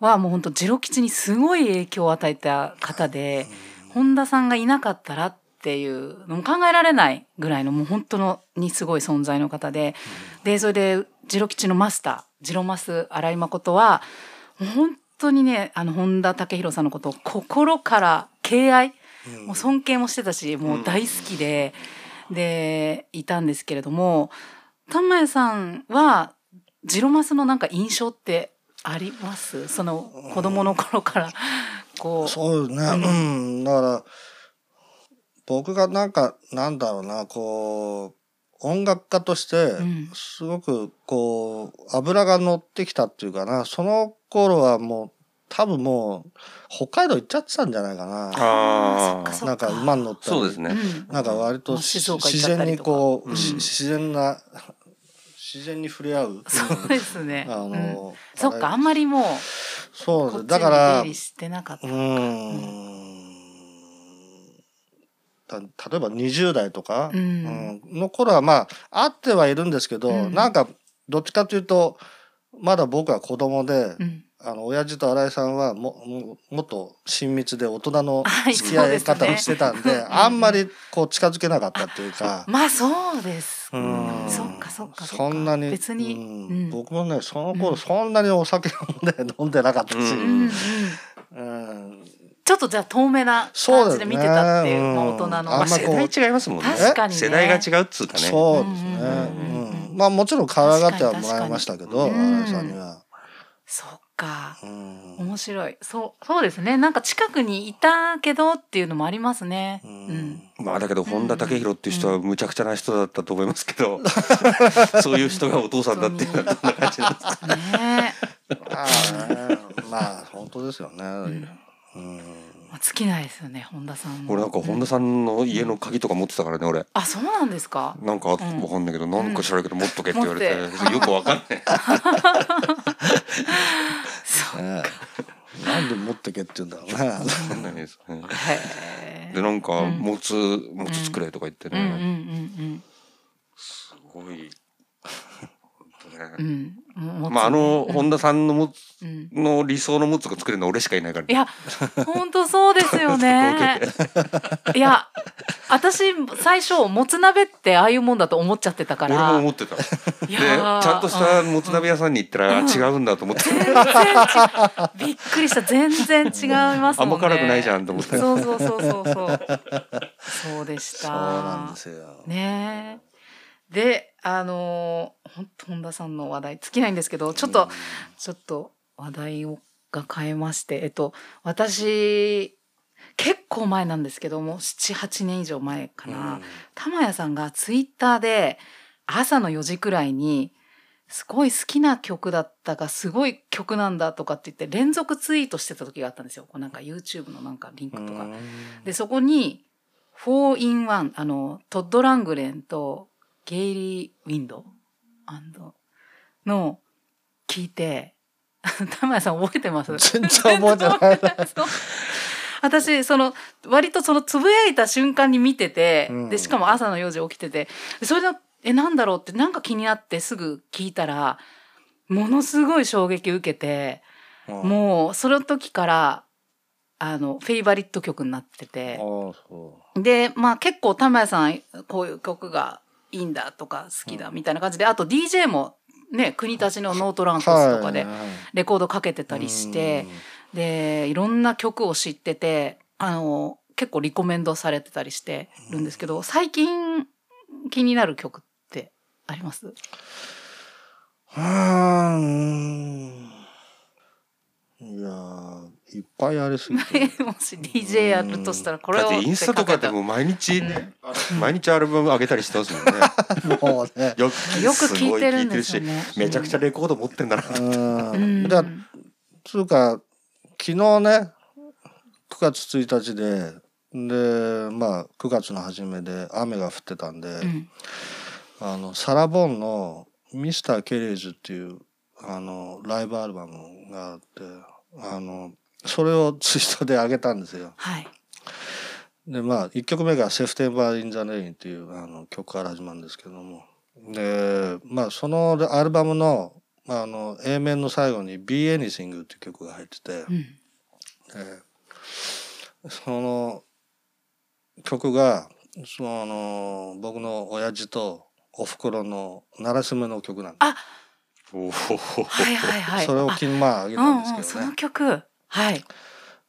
Speaker 1: はもう本当ジロ吉にすごい影響を与えた方で、本田さんがいなかったらっていうのも考えられないぐらいのもう本当のにすごい存在の方で、でそれでジロ吉のマスタージロマス新井誠は本当にねあの本田武宏さんのことを心から敬愛もう尊敬もしてたしもう大好きで、でいたんですけれども玉谷さんはジロマスのなんか印象ってあります？その子供の頃からこう。
Speaker 3: そうね、うん、だから僕がなんかなんだろうなこう音楽家として
Speaker 1: ん。
Speaker 3: すごくこう油が乗ってきたっていうかな。その頃はもう多分もう北海道行っちゃってたんじゃないかな。
Speaker 2: あ
Speaker 3: なんか馬に乗ったり。
Speaker 2: そうですね。
Speaker 1: うん。
Speaker 3: なんか割と自然にこう、
Speaker 2: うん。
Speaker 3: し自然な自然に触れ合う。
Speaker 1: そうですね。
Speaker 3: あ
Speaker 1: うん。
Speaker 3: の、
Speaker 1: そっかあんまりもう
Speaker 3: そう
Speaker 1: こっちに
Speaker 3: だから
Speaker 1: 出入りしてなかった。
Speaker 3: うーん。た例えば20代とか、
Speaker 1: うん。
Speaker 3: うんの頃はまああってはいるんですけど、
Speaker 1: うん。
Speaker 3: なんかどっちかというとまだ僕は子供で、
Speaker 1: うん。
Speaker 3: あの親父と新井さんはもももっと親密で大人の
Speaker 1: はい
Speaker 3: 付き合い方をしてたんで、
Speaker 1: うん。
Speaker 3: あんまりこう近づけなかったっていうか。
Speaker 1: まあそうです。
Speaker 3: うん。
Speaker 1: そっかそっかそっか。
Speaker 3: そんなに
Speaker 1: 別に。
Speaker 3: うん。
Speaker 1: うん。
Speaker 3: 僕もねその
Speaker 1: うん。
Speaker 3: 頃そんなにお酒をね 飲んでなかったし、
Speaker 2: う
Speaker 1: んちょっとじゃあ遠めな
Speaker 3: そうですね
Speaker 1: 感じで見てたっていう、
Speaker 3: うん
Speaker 1: まあ大人の。
Speaker 2: まあ世代違いますもんね。
Speaker 1: 確かにね
Speaker 2: 世代が違うっつうかね。
Speaker 3: そうですね。
Speaker 1: うんうん
Speaker 3: まあもちろん可愛がってはもらいましたけど、井さんには。
Speaker 1: そっか。
Speaker 3: うん
Speaker 1: 面白い。そうそうですね。なんか近くにいたけどっていうのもありますね。
Speaker 3: う
Speaker 1: うんん。
Speaker 2: まあだけど本田武宏っていう人はむちゃくちゃな人だったと思いますけど、そういう人がお父さんだっていうのはどんな感じなんですか。
Speaker 1: ね、
Speaker 3: まあ本当ですよね。うん
Speaker 1: まあ尽きないですよね本田さんも。
Speaker 2: 俺なんか本田さんの家の鍵とか持ってたからね俺。
Speaker 1: あそうなんですか？
Speaker 2: なんかわかんないけど、なんか知らないけど持っとけって言われて、よくわかんない。
Speaker 1: そう。
Speaker 3: ねなんで持ってけって言うんだろうね。
Speaker 2: わかんないですね。でなんか
Speaker 1: うん
Speaker 2: もつもつ作れとか言って
Speaker 1: うんうん
Speaker 2: ね、すごい。ね。まああの本田さんのも。の理想のもつが作れるのは俺しかいないから。
Speaker 1: いや本当そうですよね。いや私最初もつ鍋ってああいうもんだと思っちゃってたか
Speaker 2: 俺
Speaker 1: ら。
Speaker 2: も思ってた。で
Speaker 1: い
Speaker 2: ちゃんとしたもつ鍋屋さんに行ったら、
Speaker 1: うん
Speaker 2: 違うんだと思って。
Speaker 1: 全然びっくりした全然違いますもんね。
Speaker 2: あんま辛くないじゃんと思って。
Speaker 1: そうそうそうそうそう。そうでした。
Speaker 3: そうなんですよ。
Speaker 1: ねえ。で、あのー、ほんと本田さんの話題尽きないんですけど、ちょっと、ちょっと話題をが変えまして、えっと、私、結構前なんですけども、7、8年以上前かな、玉谷さんがツイッターで朝の4時くらいに、すごい好きな曲だったが、すごい曲なんだとかって言って連続ツイートしてた時があったんですよ。こうなんか YouTube のなんかリンクとか。で、そこに、4 in 1、あの、トッド・ラングレンとゲイリー・ウィンドの聞いて、玉谷さん覚えてます？
Speaker 3: 全然覚えてない。
Speaker 1: 私その割とそのつぶやいた瞬間に見てて、
Speaker 3: うん。
Speaker 1: でしかも朝の4時起きててでそれでえなんだろうってなんか気になってすぐ聞いたらものすごい衝撃受けて、もうその時からあのフェイバリット曲になってて。でまあ結構玉谷さんこういう曲がいいんだとか好きだみたいな感じで、あと DJ もね国立のノートラン
Speaker 3: う。
Speaker 1: コスとかで
Speaker 3: はい
Speaker 1: レコードかけてたりして、でいろんな曲を知っててあの結構リコメンドされてたりしてるんですけど、最近気になる曲ってあります？
Speaker 3: うーん。いやーいっぱいありすぎて。
Speaker 1: もし DJ やるとしたらこれを
Speaker 2: だってインスタとかでも毎日、毎日アルバム上げたりしてますもんね。
Speaker 3: もうね。
Speaker 2: よく
Speaker 1: よく聞いてるんですよね
Speaker 2: すごい聞いてるしめちゃくちゃレコード持ってんだな。
Speaker 3: うん。
Speaker 1: うん
Speaker 3: じゃあつうか昨日ね9月1日ででまあ9月の初めで雨が降ってたんで、
Speaker 1: うん
Speaker 3: あのサラ・ボンの「 Mister Kelly's」っていうあのライブアルバムがあってあのそれをツイートで上げたんですよ。
Speaker 1: はい
Speaker 3: でまあ1曲目が「 September in the Rain」っていうあの曲から始まるんですけどもでまあそのアルバムのまあ、あの A 面の最後に「Be Anything」っていう曲が入ってて、
Speaker 1: うん
Speaker 3: えーその曲がその僕の親父とおふくろの鳴らしめの曲なんで
Speaker 1: あ
Speaker 2: おお。
Speaker 1: はいはいはい。
Speaker 3: それを
Speaker 1: あ
Speaker 3: きまああげ
Speaker 1: う
Speaker 3: たんですけどね。
Speaker 1: の曲。はい。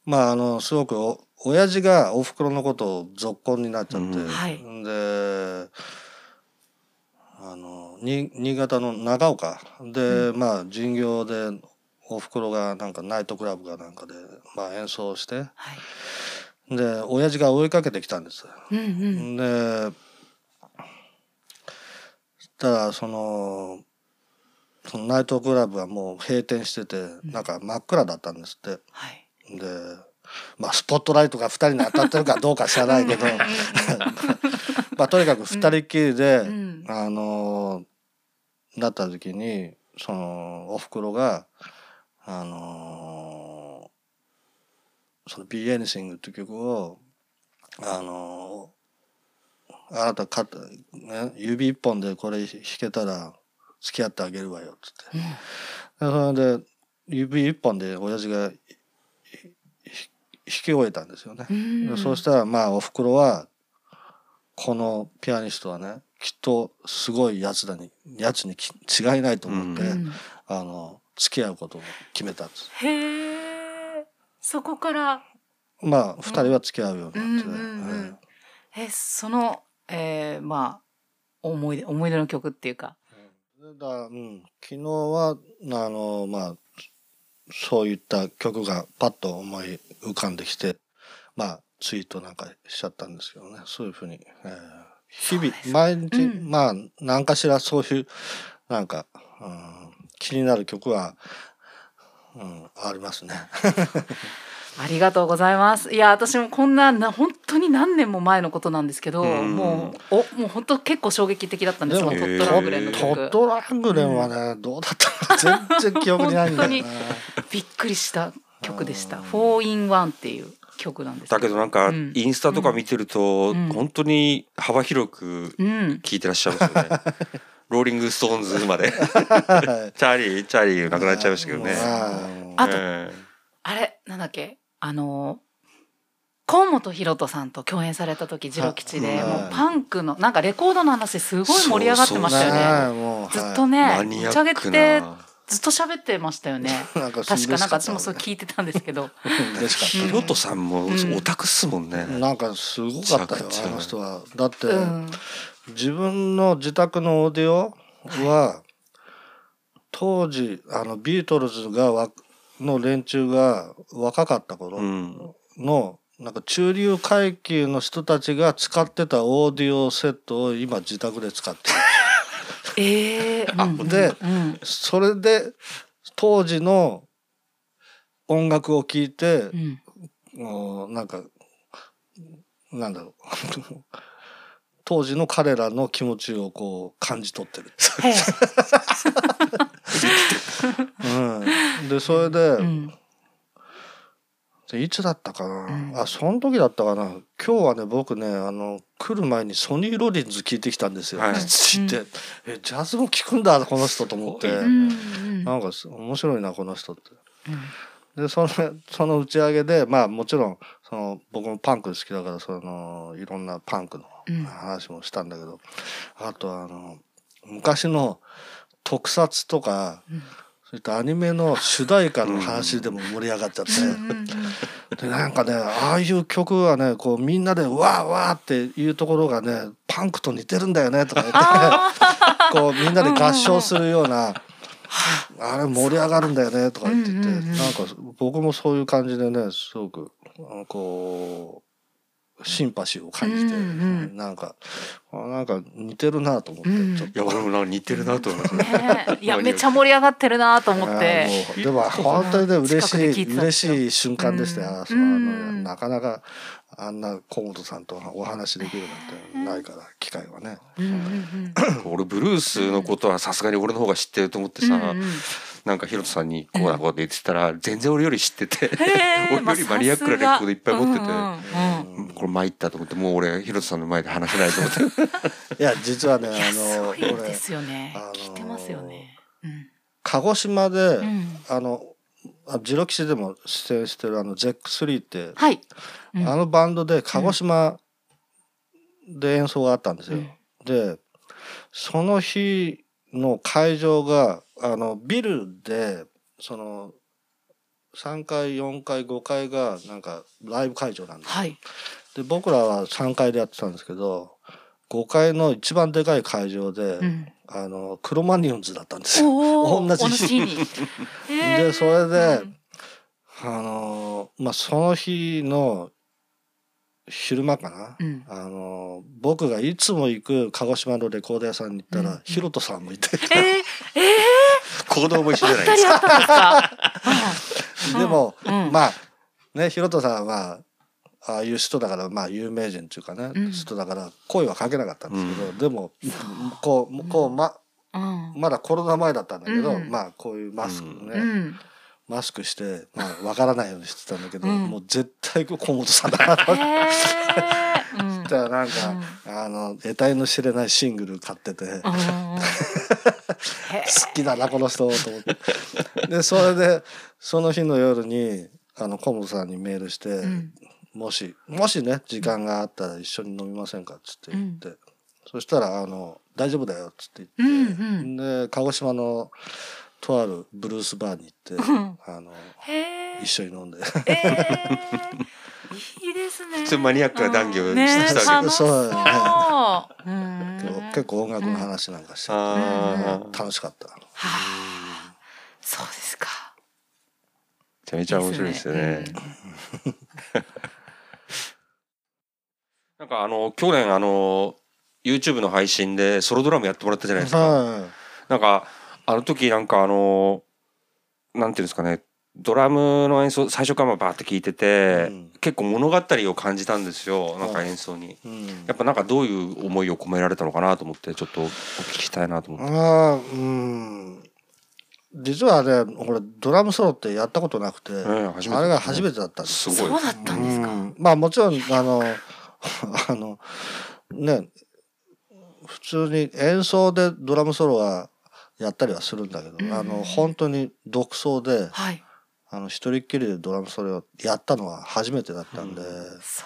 Speaker 3: まああのすごくお親父がおふくろのことを続婚になっちゃって、
Speaker 2: うん
Speaker 1: はい
Speaker 3: であのに新潟の長岡で、まあ巡業でおふくろがなんかナイトクラブかなんかで、まあ、演奏して
Speaker 1: はい。
Speaker 3: で親父が追いかけてきたんです。
Speaker 1: うんうん。
Speaker 3: でたらそのそのナイトクラブはもう閉店しててなんか真っ暗だったんですって。
Speaker 1: はい。
Speaker 3: でまあスポットライトが2人に当たってるかどうか知らないけど。まあとにかく2人っきりで、
Speaker 1: うん。
Speaker 3: あのなった時にそのおふくろがあのその「Be Anything」っていう曲をあのあなたか、ね、指一本でこれ弾けたら付き合ってあげるわよっつって。
Speaker 1: うん
Speaker 3: それで指一本で親父が弾き終えたんですよね。
Speaker 1: うん
Speaker 3: そうしたらまあおふくろはこのピアニストはねきっとすごいやつだにやつにき違いないと思って、
Speaker 1: うん
Speaker 3: あの付き合うことを決めたんです。
Speaker 1: へえ。そこから、
Speaker 3: まあ二人は付き合うようになって、
Speaker 1: うんうんうん
Speaker 3: え
Speaker 1: え、その、えー、まあ、思い出、思い出の曲っていうか。
Speaker 3: えだうん、昨日はあのまあそういった曲がパッと思い浮かんできてまあツイートなんかしちゃったんですけどね。そういうふうに、えー日々毎日、
Speaker 1: うん。
Speaker 3: まあ何かしらそういうなんか、うん、気になる曲は、うん、ありますね。
Speaker 1: ありがとうございます。いや、私もこんな、な、本当に何年も前のことなんですけど、
Speaker 2: うん
Speaker 1: もう、お、もう本当結構衝撃的だったんですよ。トットラングレンの
Speaker 2: へー
Speaker 3: トッ
Speaker 1: 曲。
Speaker 3: トラングレンはね、どうだったか全然記憶にないんだよね。
Speaker 1: びっくりした曲でした。
Speaker 3: うん
Speaker 1: フォーインワンっていう曲なんです
Speaker 2: だけどなんか
Speaker 1: うん
Speaker 2: インスタとか見てると
Speaker 1: うん
Speaker 2: 本当に幅広く
Speaker 1: うん。
Speaker 2: 聞いてらっしゃいますよね。ローリングストーンズまで。チ
Speaker 3: はい
Speaker 2: ャーリーチャーリーなくなっちゃいましたけどね。
Speaker 3: はい
Speaker 1: あと
Speaker 2: え
Speaker 1: あれ、なんだっけ、あの。甲本ヒロトさんと共演された時、ジロ吉で、
Speaker 3: はい
Speaker 1: もうパンクの、なんかレコードの話すごい盛り上がってましたよね。ずっと
Speaker 2: え
Speaker 1: ね、打ち上げて
Speaker 2: な。
Speaker 1: ずっと喋ってましたよね。
Speaker 3: はいなんか
Speaker 1: 確かなんか私も
Speaker 3: そ
Speaker 1: そうう聞いてたんですけど。
Speaker 3: 嬉しかっ
Speaker 2: ヒロトさんも
Speaker 1: うん
Speaker 2: オタクっすもんね
Speaker 3: た。。なんかすごかったよあの人は。だって、
Speaker 1: うん。
Speaker 3: 自分の自宅のオーディオは、当時あのビートルズがわの連中が若かった頃
Speaker 2: うん。
Speaker 3: の、なんか中流階級の人たちが使ってたオーディオセットを今自宅で使ってる。
Speaker 1: え えー。
Speaker 3: で
Speaker 1: うん。
Speaker 3: それで当時の音楽を聴いて
Speaker 1: う、ん。
Speaker 3: もうなんかなんだろう当時の彼らの気持ちをこう感じ取ってる。うん、でそれで、
Speaker 1: うん。
Speaker 3: でいつだったかな、
Speaker 1: うん
Speaker 3: あその時だったかな？今日はね僕ねあの来る前にソニー・ロリンズ聞いてきたんですよ。
Speaker 2: はい
Speaker 3: 知って、えジャズも聞くんだこの人と思って、
Speaker 1: うん。うん。
Speaker 3: なんかす面白いなこの人って。でそのその打ち上げでまあもちろんその僕もパンク好きだからそのいろんなパンクの
Speaker 1: うん。
Speaker 3: 話もしたんだけど、あとあの昔の特撮とか、
Speaker 1: うん。
Speaker 3: そういったアニメの主題歌の話でも盛り上がっちゃって、
Speaker 1: うんうんうん
Speaker 3: でなんかねああいう曲はねこうみんなで「わーわー」っていうところがねパンクと似てるんだよねとか言って
Speaker 1: あ
Speaker 3: こうみんなで合唱するような。あれ盛り上がるんだよねとか言ってて、
Speaker 1: うんうんうん。
Speaker 3: なんか僕もそういう感じでねすごくこうシンパシーを感じて、
Speaker 1: うんうん
Speaker 3: なんかあなんか似てるなと思って、
Speaker 1: うん
Speaker 3: ちょっと
Speaker 2: いや俺もな似てるなと思います。
Speaker 1: ねいやめっちゃ盛り上がってるなと思って。
Speaker 3: でも本当にね嬉し
Speaker 1: い
Speaker 3: い嬉しい瞬間でしたよ、
Speaker 1: うん
Speaker 3: なかなかあんな河本さんとお話できるなんてないから機会はね。
Speaker 2: 俺ブルースのことはさすがに俺の方が知ってると思ってさ、
Speaker 1: うんうん
Speaker 2: なんかヒロトさんにこうだこうだ言ってたら全然俺より知ってて、俺よりマニアックなレコードいっぱい持ってて、
Speaker 1: うんうん
Speaker 2: これ参ったと思ってもう俺ヒロトさんの前で話せないと思って。
Speaker 3: いや実はねあの
Speaker 1: そうで
Speaker 3: 俺
Speaker 1: すよね。
Speaker 3: あの
Speaker 1: 聞いてますよね。うん。
Speaker 3: 歌鹿児島で、
Speaker 1: うん。
Speaker 3: あのあジロキシでも出演してるあの ZEC3 って、
Speaker 1: はい。うん。
Speaker 3: あのバンドで鹿児島で演奏があったんですよ。でその日の会場があのビルでその3階4階5階がなんかライブ会場なんですよ
Speaker 1: はい。
Speaker 3: で僕らは3階でやってたんですけど5階の一番でかい会場で、
Speaker 1: うん。
Speaker 3: あのクロマニオンズだったんですよ。
Speaker 1: おお。
Speaker 3: 同じ
Speaker 1: 日に。
Speaker 3: でそれで
Speaker 1: うん
Speaker 3: あのまあその日の昼間かな、
Speaker 1: うん
Speaker 3: あの僕がいつも行く鹿児島のレコード屋さんに行ったら、
Speaker 1: うん
Speaker 3: ヒロトさんもいて、
Speaker 1: えー、え
Speaker 2: 行動も一緒
Speaker 1: ー、
Speaker 2: じゃない。ですか？
Speaker 1: で
Speaker 3: も、
Speaker 1: うん。
Speaker 3: まあねヒロトさんはああいう人だからまあ有名人っていうかね、
Speaker 1: うん。
Speaker 3: 人だから声はかけなかったんですけど、でもこうこうま
Speaker 1: うん。
Speaker 3: まだコロナ前だったんだけど、
Speaker 1: うん。
Speaker 3: まあこういうマスクね、
Speaker 1: うん。
Speaker 3: マスクして、まあ、わからないようにしてたんだけど、
Speaker 1: うん。
Speaker 3: もう絶対河本さんだなと思ったらなんか、あの得体の知れないシングル買ってて、好きだなこの人と思って。でそれでその日の夜にあの河本さんにメールして、
Speaker 1: うん。
Speaker 3: もしもしね時間があったら一緒に飲みませんかっつって言って、そしたらあの「大丈夫だよ」っつって言って、
Speaker 1: うん
Speaker 3: で鹿児島のとあるブルースバーに行って、
Speaker 1: うん。
Speaker 3: あの一緒に飲んで。
Speaker 1: えーいいですね。
Speaker 2: そういうマニアックな談義をしたわけ
Speaker 3: です
Speaker 1: 楽しそう。
Speaker 3: そう
Speaker 1: うん
Speaker 3: 結構音楽の話なんかして、楽しかった。
Speaker 1: はあ、そうですか。
Speaker 2: めちゃめちゃ面白いですよね。なんかあの去年あの YouTube の配信でソロドラムやってもらったじゃないですか。
Speaker 3: は
Speaker 2: なんかあの時なんかあのなんていうんですかねドラムの演奏最初からバーって聞いてて、
Speaker 3: うん
Speaker 2: 結構物語を感じたんですよなんか演奏に。
Speaker 3: い。うん
Speaker 2: やっぱなんかどういう思いを込められたのかなと思ってちょっとお聞きしたいなと思って。
Speaker 3: ああ、うん。実はね、俺ドラムソロってやったことなくて、
Speaker 2: え初めて
Speaker 3: あれが初めてだったんです。
Speaker 2: すごい
Speaker 1: そうだったんですか？
Speaker 3: うんまあもちろんあの あのね普通に演奏でドラムソロはやったりはするんだけど、
Speaker 1: うん
Speaker 3: あの本当に独奏で
Speaker 1: はい。
Speaker 3: あの一人っきりでドラムソロをやったのは初めてだったんで。
Speaker 1: そ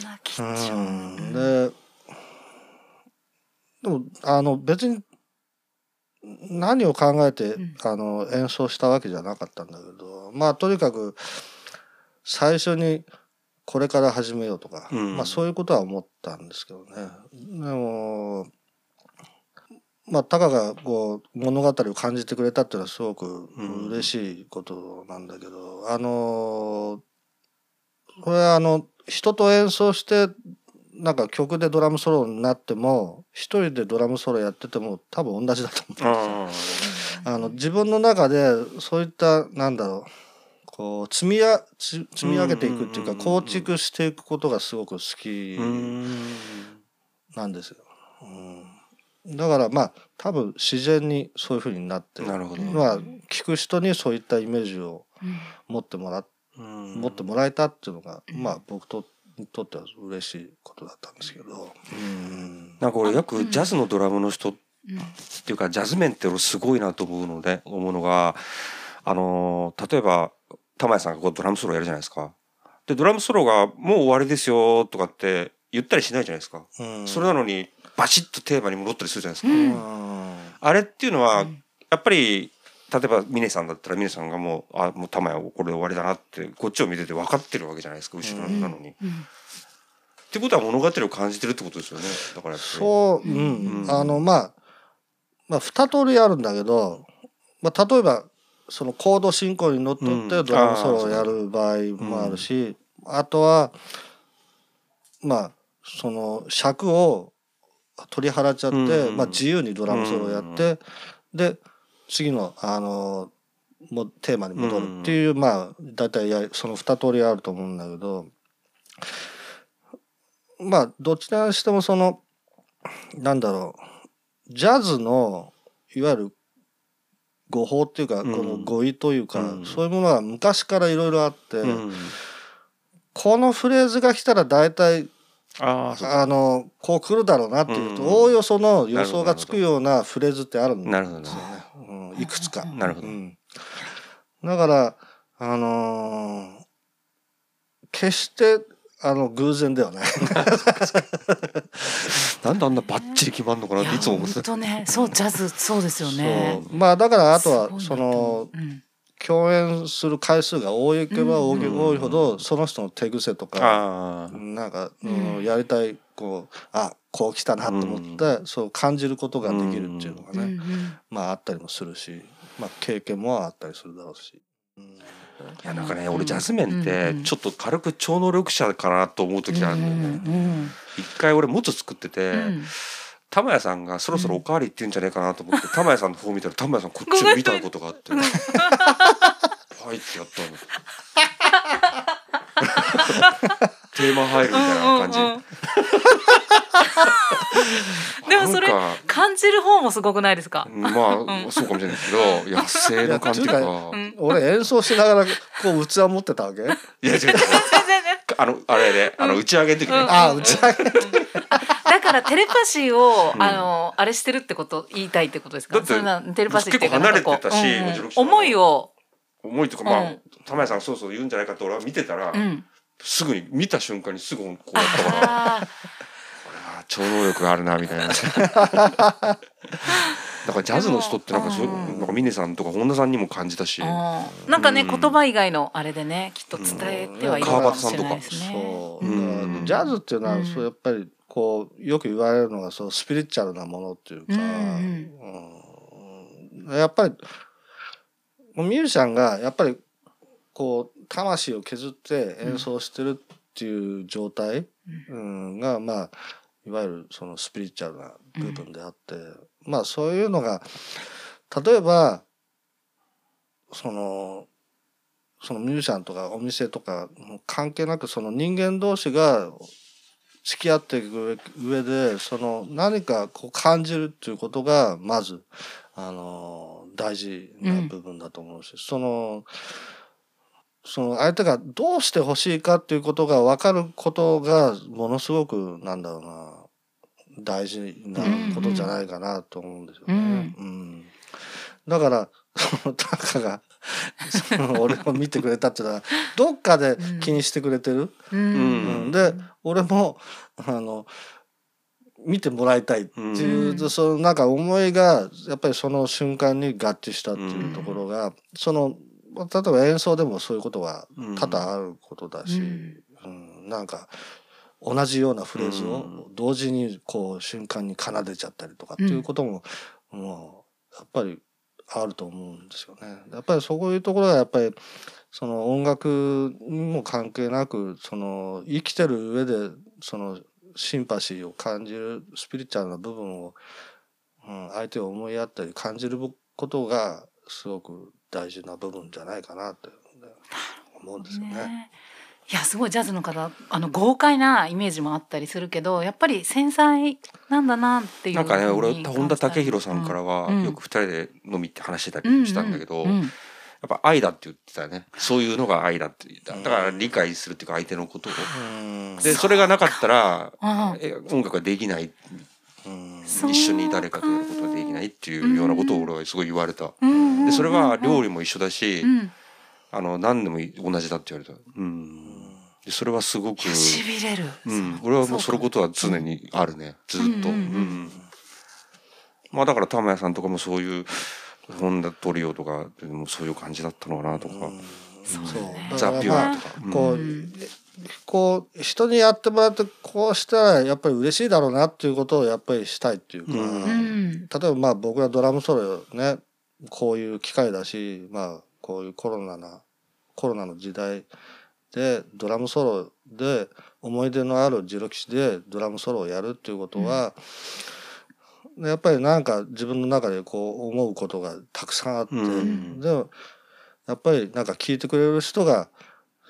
Speaker 1: んな貴
Speaker 3: う
Speaker 1: 重。
Speaker 3: んででもあの別に何を考えて、
Speaker 1: うん
Speaker 3: あの演奏したわけじゃなかったんだけどまあとにかく最初にこれから始めようとか、
Speaker 2: うん
Speaker 3: まあそういうことは思ったんですけどね。でもまあタカがこう物語を感じてくれたっていうのはすごく嬉しいことなんだけど、あのこれはあの人と演奏してなんか曲でドラムソロになっても一人でドラムソロやってても多分同じだと思う。んですよ。
Speaker 2: あ
Speaker 3: あの自分の中でそういったなんだろうこう積みやつ積み上げていくっていうか
Speaker 2: うんうんうんうん。
Speaker 3: 構築していくことがすごく好きなんですよ。うん、だからまあ多分自然にそういうふうになって
Speaker 2: なるほど。
Speaker 3: まあ聞く人にそういったイメージを
Speaker 1: うん
Speaker 3: 持ってもらっ
Speaker 2: うん
Speaker 3: 持ってもらえたっていうのが、
Speaker 1: うん
Speaker 3: まあ僕とにとっては嬉しいことだったんですけど。うん
Speaker 2: なんか俺よく
Speaker 1: うん
Speaker 2: ジャズのドラムの人っ
Speaker 1: うん
Speaker 2: ていうかジャズ面って俺すごいなと思うので思うのがあのー例えば玉谷さんがこうドラムソロやるじゃないですか。でドラムソロがもう終わりですよとかって言ったりしないじゃないですか。
Speaker 3: うん
Speaker 2: それなのにバシッとテーマに戻ったりするじゃないですか。あれっていうのは
Speaker 1: うん。
Speaker 2: やっぱり例えば峰さんだったら峰さんがもうあもう玉谷これで終わりだなってこっちを見てて分かってるわけじゃないですか後ろなのに。っ
Speaker 1: うん。
Speaker 2: てことは物語を感じてるってことですよね。だからやっぱり。
Speaker 3: そう、うん、
Speaker 2: うん。
Speaker 3: あのまあまあ二通りあるんだけど、まあ例えばそのコード進行にのっとって
Speaker 2: うん。
Speaker 3: ドラムソロをやる場合もあるし、あとはまあその尺を取り払っちゃって、
Speaker 2: うん
Speaker 3: まあ自由にドラムソロをやって、で次のあのもテーマに戻るっていう、まあ大体やその二通りあると思うんだけどまあどちらにしてもそのなんだろうジャズのいわゆる語法っていうか、
Speaker 2: うん。
Speaker 3: この語彙というか、
Speaker 2: うん。
Speaker 3: そういうものが昔からいろいろあって、
Speaker 2: うん。
Speaker 3: このフレーズが来たら大体
Speaker 2: ああ
Speaker 3: のこう来るだろうなっていうと、
Speaker 2: うん。
Speaker 3: おおよその予想がつくようなフレーズってあるんですよね。うんのいくつか。
Speaker 2: なるほど。
Speaker 3: うん、だからあのー決してあの偶然ではない。
Speaker 2: なんであんなバッチリ決まんのかなっていつも思って。た
Speaker 1: 本当ね。そうジャズそうですよね。
Speaker 3: まあだからあとはその
Speaker 1: ううん
Speaker 3: 共演する回数が多いけば多いほどその人の手癖とかなんか、
Speaker 1: う
Speaker 3: うんん、やりたいこうあこう来たなと思って、そう感じることができるっていうのがね、
Speaker 1: うんうん。
Speaker 3: まああったりもするし、まあ、経験もあったりするだろうし。うん。
Speaker 2: いやなんかね俺ジャズメンってちょっと軽く超能力者かなと思う時あるんだよね。
Speaker 1: うん。
Speaker 2: 一回俺もつ作ってて、
Speaker 1: うん
Speaker 2: 玉屋さんがそろそろおかわりって言うんじゃないかなと思って、玉屋さんの方見たら玉屋さんこっちを見たことがあって、はいってやったの。テーマ入るみたいな感じ。
Speaker 1: うんうんうん。でもそれ
Speaker 2: なんか
Speaker 1: 感じる方もすごくないですか？
Speaker 2: まあ、そうかもしれないけど野生の感じとか。
Speaker 3: いや
Speaker 1: うん。
Speaker 3: 俺演奏しながらこう器持ってたわけ？
Speaker 2: いや違うあのあれで、あの打ち上げの時ね、
Speaker 1: うん
Speaker 3: ああ打ち上げ
Speaker 1: だからテレパシーを、
Speaker 2: うん。
Speaker 1: あのあれしてるってこと言いたいってことですか？
Speaker 2: だって
Speaker 1: そんなテレパシーっていうか
Speaker 2: 結構離れてたし
Speaker 1: ううん。うん思いを、
Speaker 2: 思いとかまあ、
Speaker 1: うん。
Speaker 2: 玉屋さんがそうそう言うんじゃないかって俺は見てたら、
Speaker 1: うん、
Speaker 2: すぐに見た瞬間にすぐこうやったから
Speaker 1: あー。
Speaker 2: これは超能力があるなみたいな。だからジャズの人ってなんかそう
Speaker 1: うん。
Speaker 2: なんか峰さんとか本田さんにも感じたし。
Speaker 1: なんかね、
Speaker 2: うん。
Speaker 1: 言葉以外のあれでねきっと伝えてはいるかもしれないですね。
Speaker 3: そう、
Speaker 2: うん
Speaker 3: だからジャズっていうのは、
Speaker 1: うん
Speaker 3: そうやっぱりこうよく言われるのがそうスピリチュアルなものっていうか、
Speaker 1: うん
Speaker 3: うんやっぱりミュージシャンがやっぱりこう魂を削って演奏してるっていう状態、うん。がまあいわゆるそのスピリチュアルな部分であって、まあそういうのが例えばそのそのミュージシャンとかお店とか関係なくその人間同士が付き合っていく上でその何かこう感じるっていうことがまずあの大事な部分だと思うし、そのその相手がどうしてほしいかっていうことが分かることがものすごくなんだろうな大事なことじゃないかなと思うんですよね。
Speaker 1: うん
Speaker 3: うんだからそのタカがそ の俺を見てくれたっていうのはどっかで気にしてくれてる？
Speaker 1: うん。
Speaker 2: うん。
Speaker 3: うんで俺もあの見てもらいたいっていう、
Speaker 1: うん。
Speaker 3: そのなんか思いがやっぱりその瞬間に合致したっていうところが、その例えば演奏でもそういうことは多々あることだし、うん。なんか同じようなフレーズを同時にこう瞬間に奏でちゃったりとかっていうことも、もうやっぱりあると思うんですよね。やっぱりそういうところがやっぱりその音楽にも関係なくその生きてる上でそのシンパシーを感じるスピリチュアルな部分を、うん、相手を思いやったり感じることがすごく大事な部分じゃないかなって思うんですよね。
Speaker 1: ねいやすごいジャズの方あの豪快なイメージもあったりするけどやっぱり繊細なんだなっていう
Speaker 2: なんかね俺本田武宏さんからは
Speaker 1: うん。
Speaker 2: よく二人で飲みって話してた
Speaker 1: うん
Speaker 2: りしたんだけど、
Speaker 1: うん。うん。
Speaker 2: やっぱ愛だって言ってたよね。そういうのが愛だって言った。だから理解するっていうか相手のことを。
Speaker 3: うん。
Speaker 2: でそれがなかったら音楽ができない。一緒に誰かとやることができないっていうようなことを俺はすごい言われた。
Speaker 1: うん。
Speaker 2: でそれは料
Speaker 1: 理
Speaker 2: 理も一緒だし
Speaker 1: うん。
Speaker 2: あの何でも同じだって言われた。うんでそれはすごく
Speaker 1: しびれる、
Speaker 2: うん、俺はもうそのことは常にあるね、ずっと。
Speaker 1: うんうんうん。
Speaker 2: うん。まあだから玉屋さんとかもそういう本田トリオとかでもそういう感じだったのかなとか、
Speaker 3: そう
Speaker 2: ザ・ピュアとか。うん。
Speaker 3: こう、
Speaker 1: うん
Speaker 3: こう人にやってもらってこうしたらやっぱり嬉しいだろうなっていうことをやっぱりしたいっていうか、例えばまあ僕らドラムソロね。こういう機会だしまあこういうコロナなコロナの時代でドラムソロで思い出のあるジロ吉でドラムソロをやるっていうことは、やっぱりなんか自分の中でこう思うことがたくさんあって、
Speaker 2: うん。
Speaker 3: でもやっぱりなんか聞いてくれる人が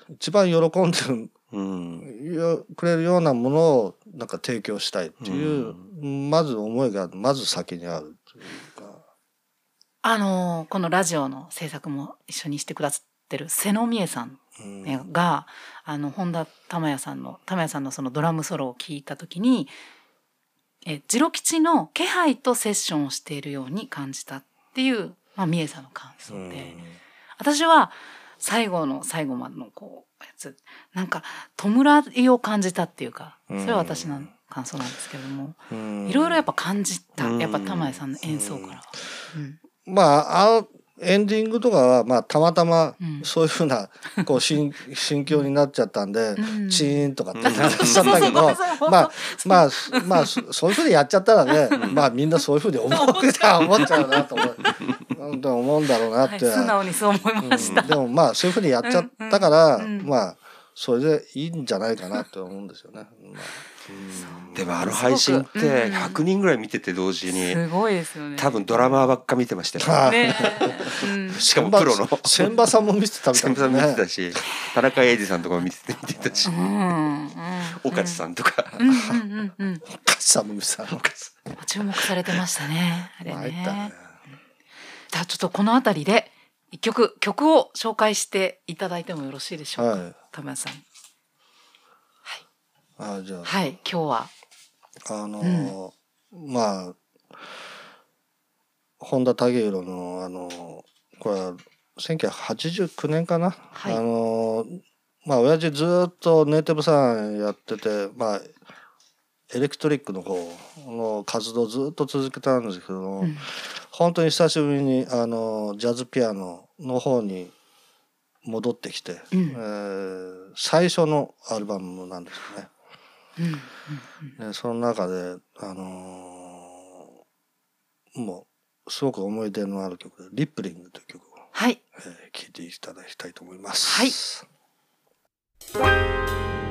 Speaker 3: 一番喜んでる
Speaker 2: うん。
Speaker 3: よくれるようなものをなんか提供したいっていう、まず思いがまず先にあるというか。
Speaker 1: あのこのラジオの制作も一緒にしてくださってる瀬野美恵さん
Speaker 3: うん。
Speaker 1: ねが、あの本田玉也さんの玉也さんのそのドラムソロを聞いた時にえジロ吉の気配とセッションをしているように感じたっていうまあ、みえさんの感想
Speaker 3: うん。
Speaker 1: で、私は最後の最後までのこうやつなんか弔いを感じたっていうかそれは私の感想なんですけども、
Speaker 3: うん。
Speaker 1: いろいろやっぱ感じた
Speaker 2: うん。
Speaker 1: やっぱ玉井さんの演奏からは。うん。
Speaker 3: まあエンディングとかはまあたまたま
Speaker 1: うん。
Speaker 3: そういうふうな こう心心境になっちゃったんで、
Speaker 1: うん。
Speaker 3: チーンとかって
Speaker 2: うん。
Speaker 3: なっちゃったけどまあまあすまあそそういうふうにやっちゃったらね まあみんなそういうふうに思うじゃ思っちゃうなと思う。思うんだろうな
Speaker 1: はい、
Speaker 3: って、
Speaker 1: 素直にそう思いました。
Speaker 3: うんでもまあそういうふうにやっちゃったから、まあそれでいいんじゃないかなって思うんですよね。まあ
Speaker 2: でもあの配信って100人ぐらい見てて同時に
Speaker 1: すごいですよね。
Speaker 2: 多分ドラマーばっか見てましたよ。
Speaker 3: まあ
Speaker 1: ね、うん、
Speaker 2: しかもプロの
Speaker 3: 千葉さんも見てたみた
Speaker 2: 先
Speaker 3: いなね
Speaker 2: 輩さん見て。たし田中英二さんとかも見てて見てたし
Speaker 1: うんうん
Speaker 2: 岡地さんとか。
Speaker 1: うんうんうんうん
Speaker 3: カシさんも見てたの。
Speaker 1: 注目されてましたねあれ
Speaker 3: 参ったね
Speaker 1: ね。じゃあちょっとこの辺りで一曲曲を紹介していただいてもよろしいでしょうか、
Speaker 3: はい。
Speaker 1: 玉谷さん
Speaker 3: あじゃあ、
Speaker 1: はい今日は。
Speaker 3: あのーまあ本田武宏のあのーこれは1989年かな？
Speaker 1: はい。
Speaker 3: あのーまあ親父ずっとネイティブさんやっててまあエレクトリックの方の活動をずっと続けたんですけども、
Speaker 1: うん。
Speaker 3: 本当に久しぶりにあのジャズピアノの方に戻ってきて、
Speaker 1: うん。
Speaker 3: えー最初のアルバムなんですよね。
Speaker 1: うんうん
Speaker 3: でその中で、あのーもうすごく思い出のある曲で「リップリング」という曲を
Speaker 1: はい。
Speaker 3: えー聴いていただきたいと思います。
Speaker 1: はい「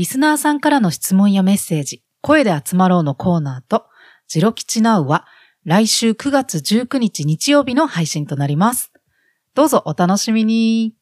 Speaker 1: リスナーさんからの質問やメッセージ、声で集まろうのコーナーと、ジロキチナウは来週9月19日日曜日の配信となります。どうぞお楽しみに。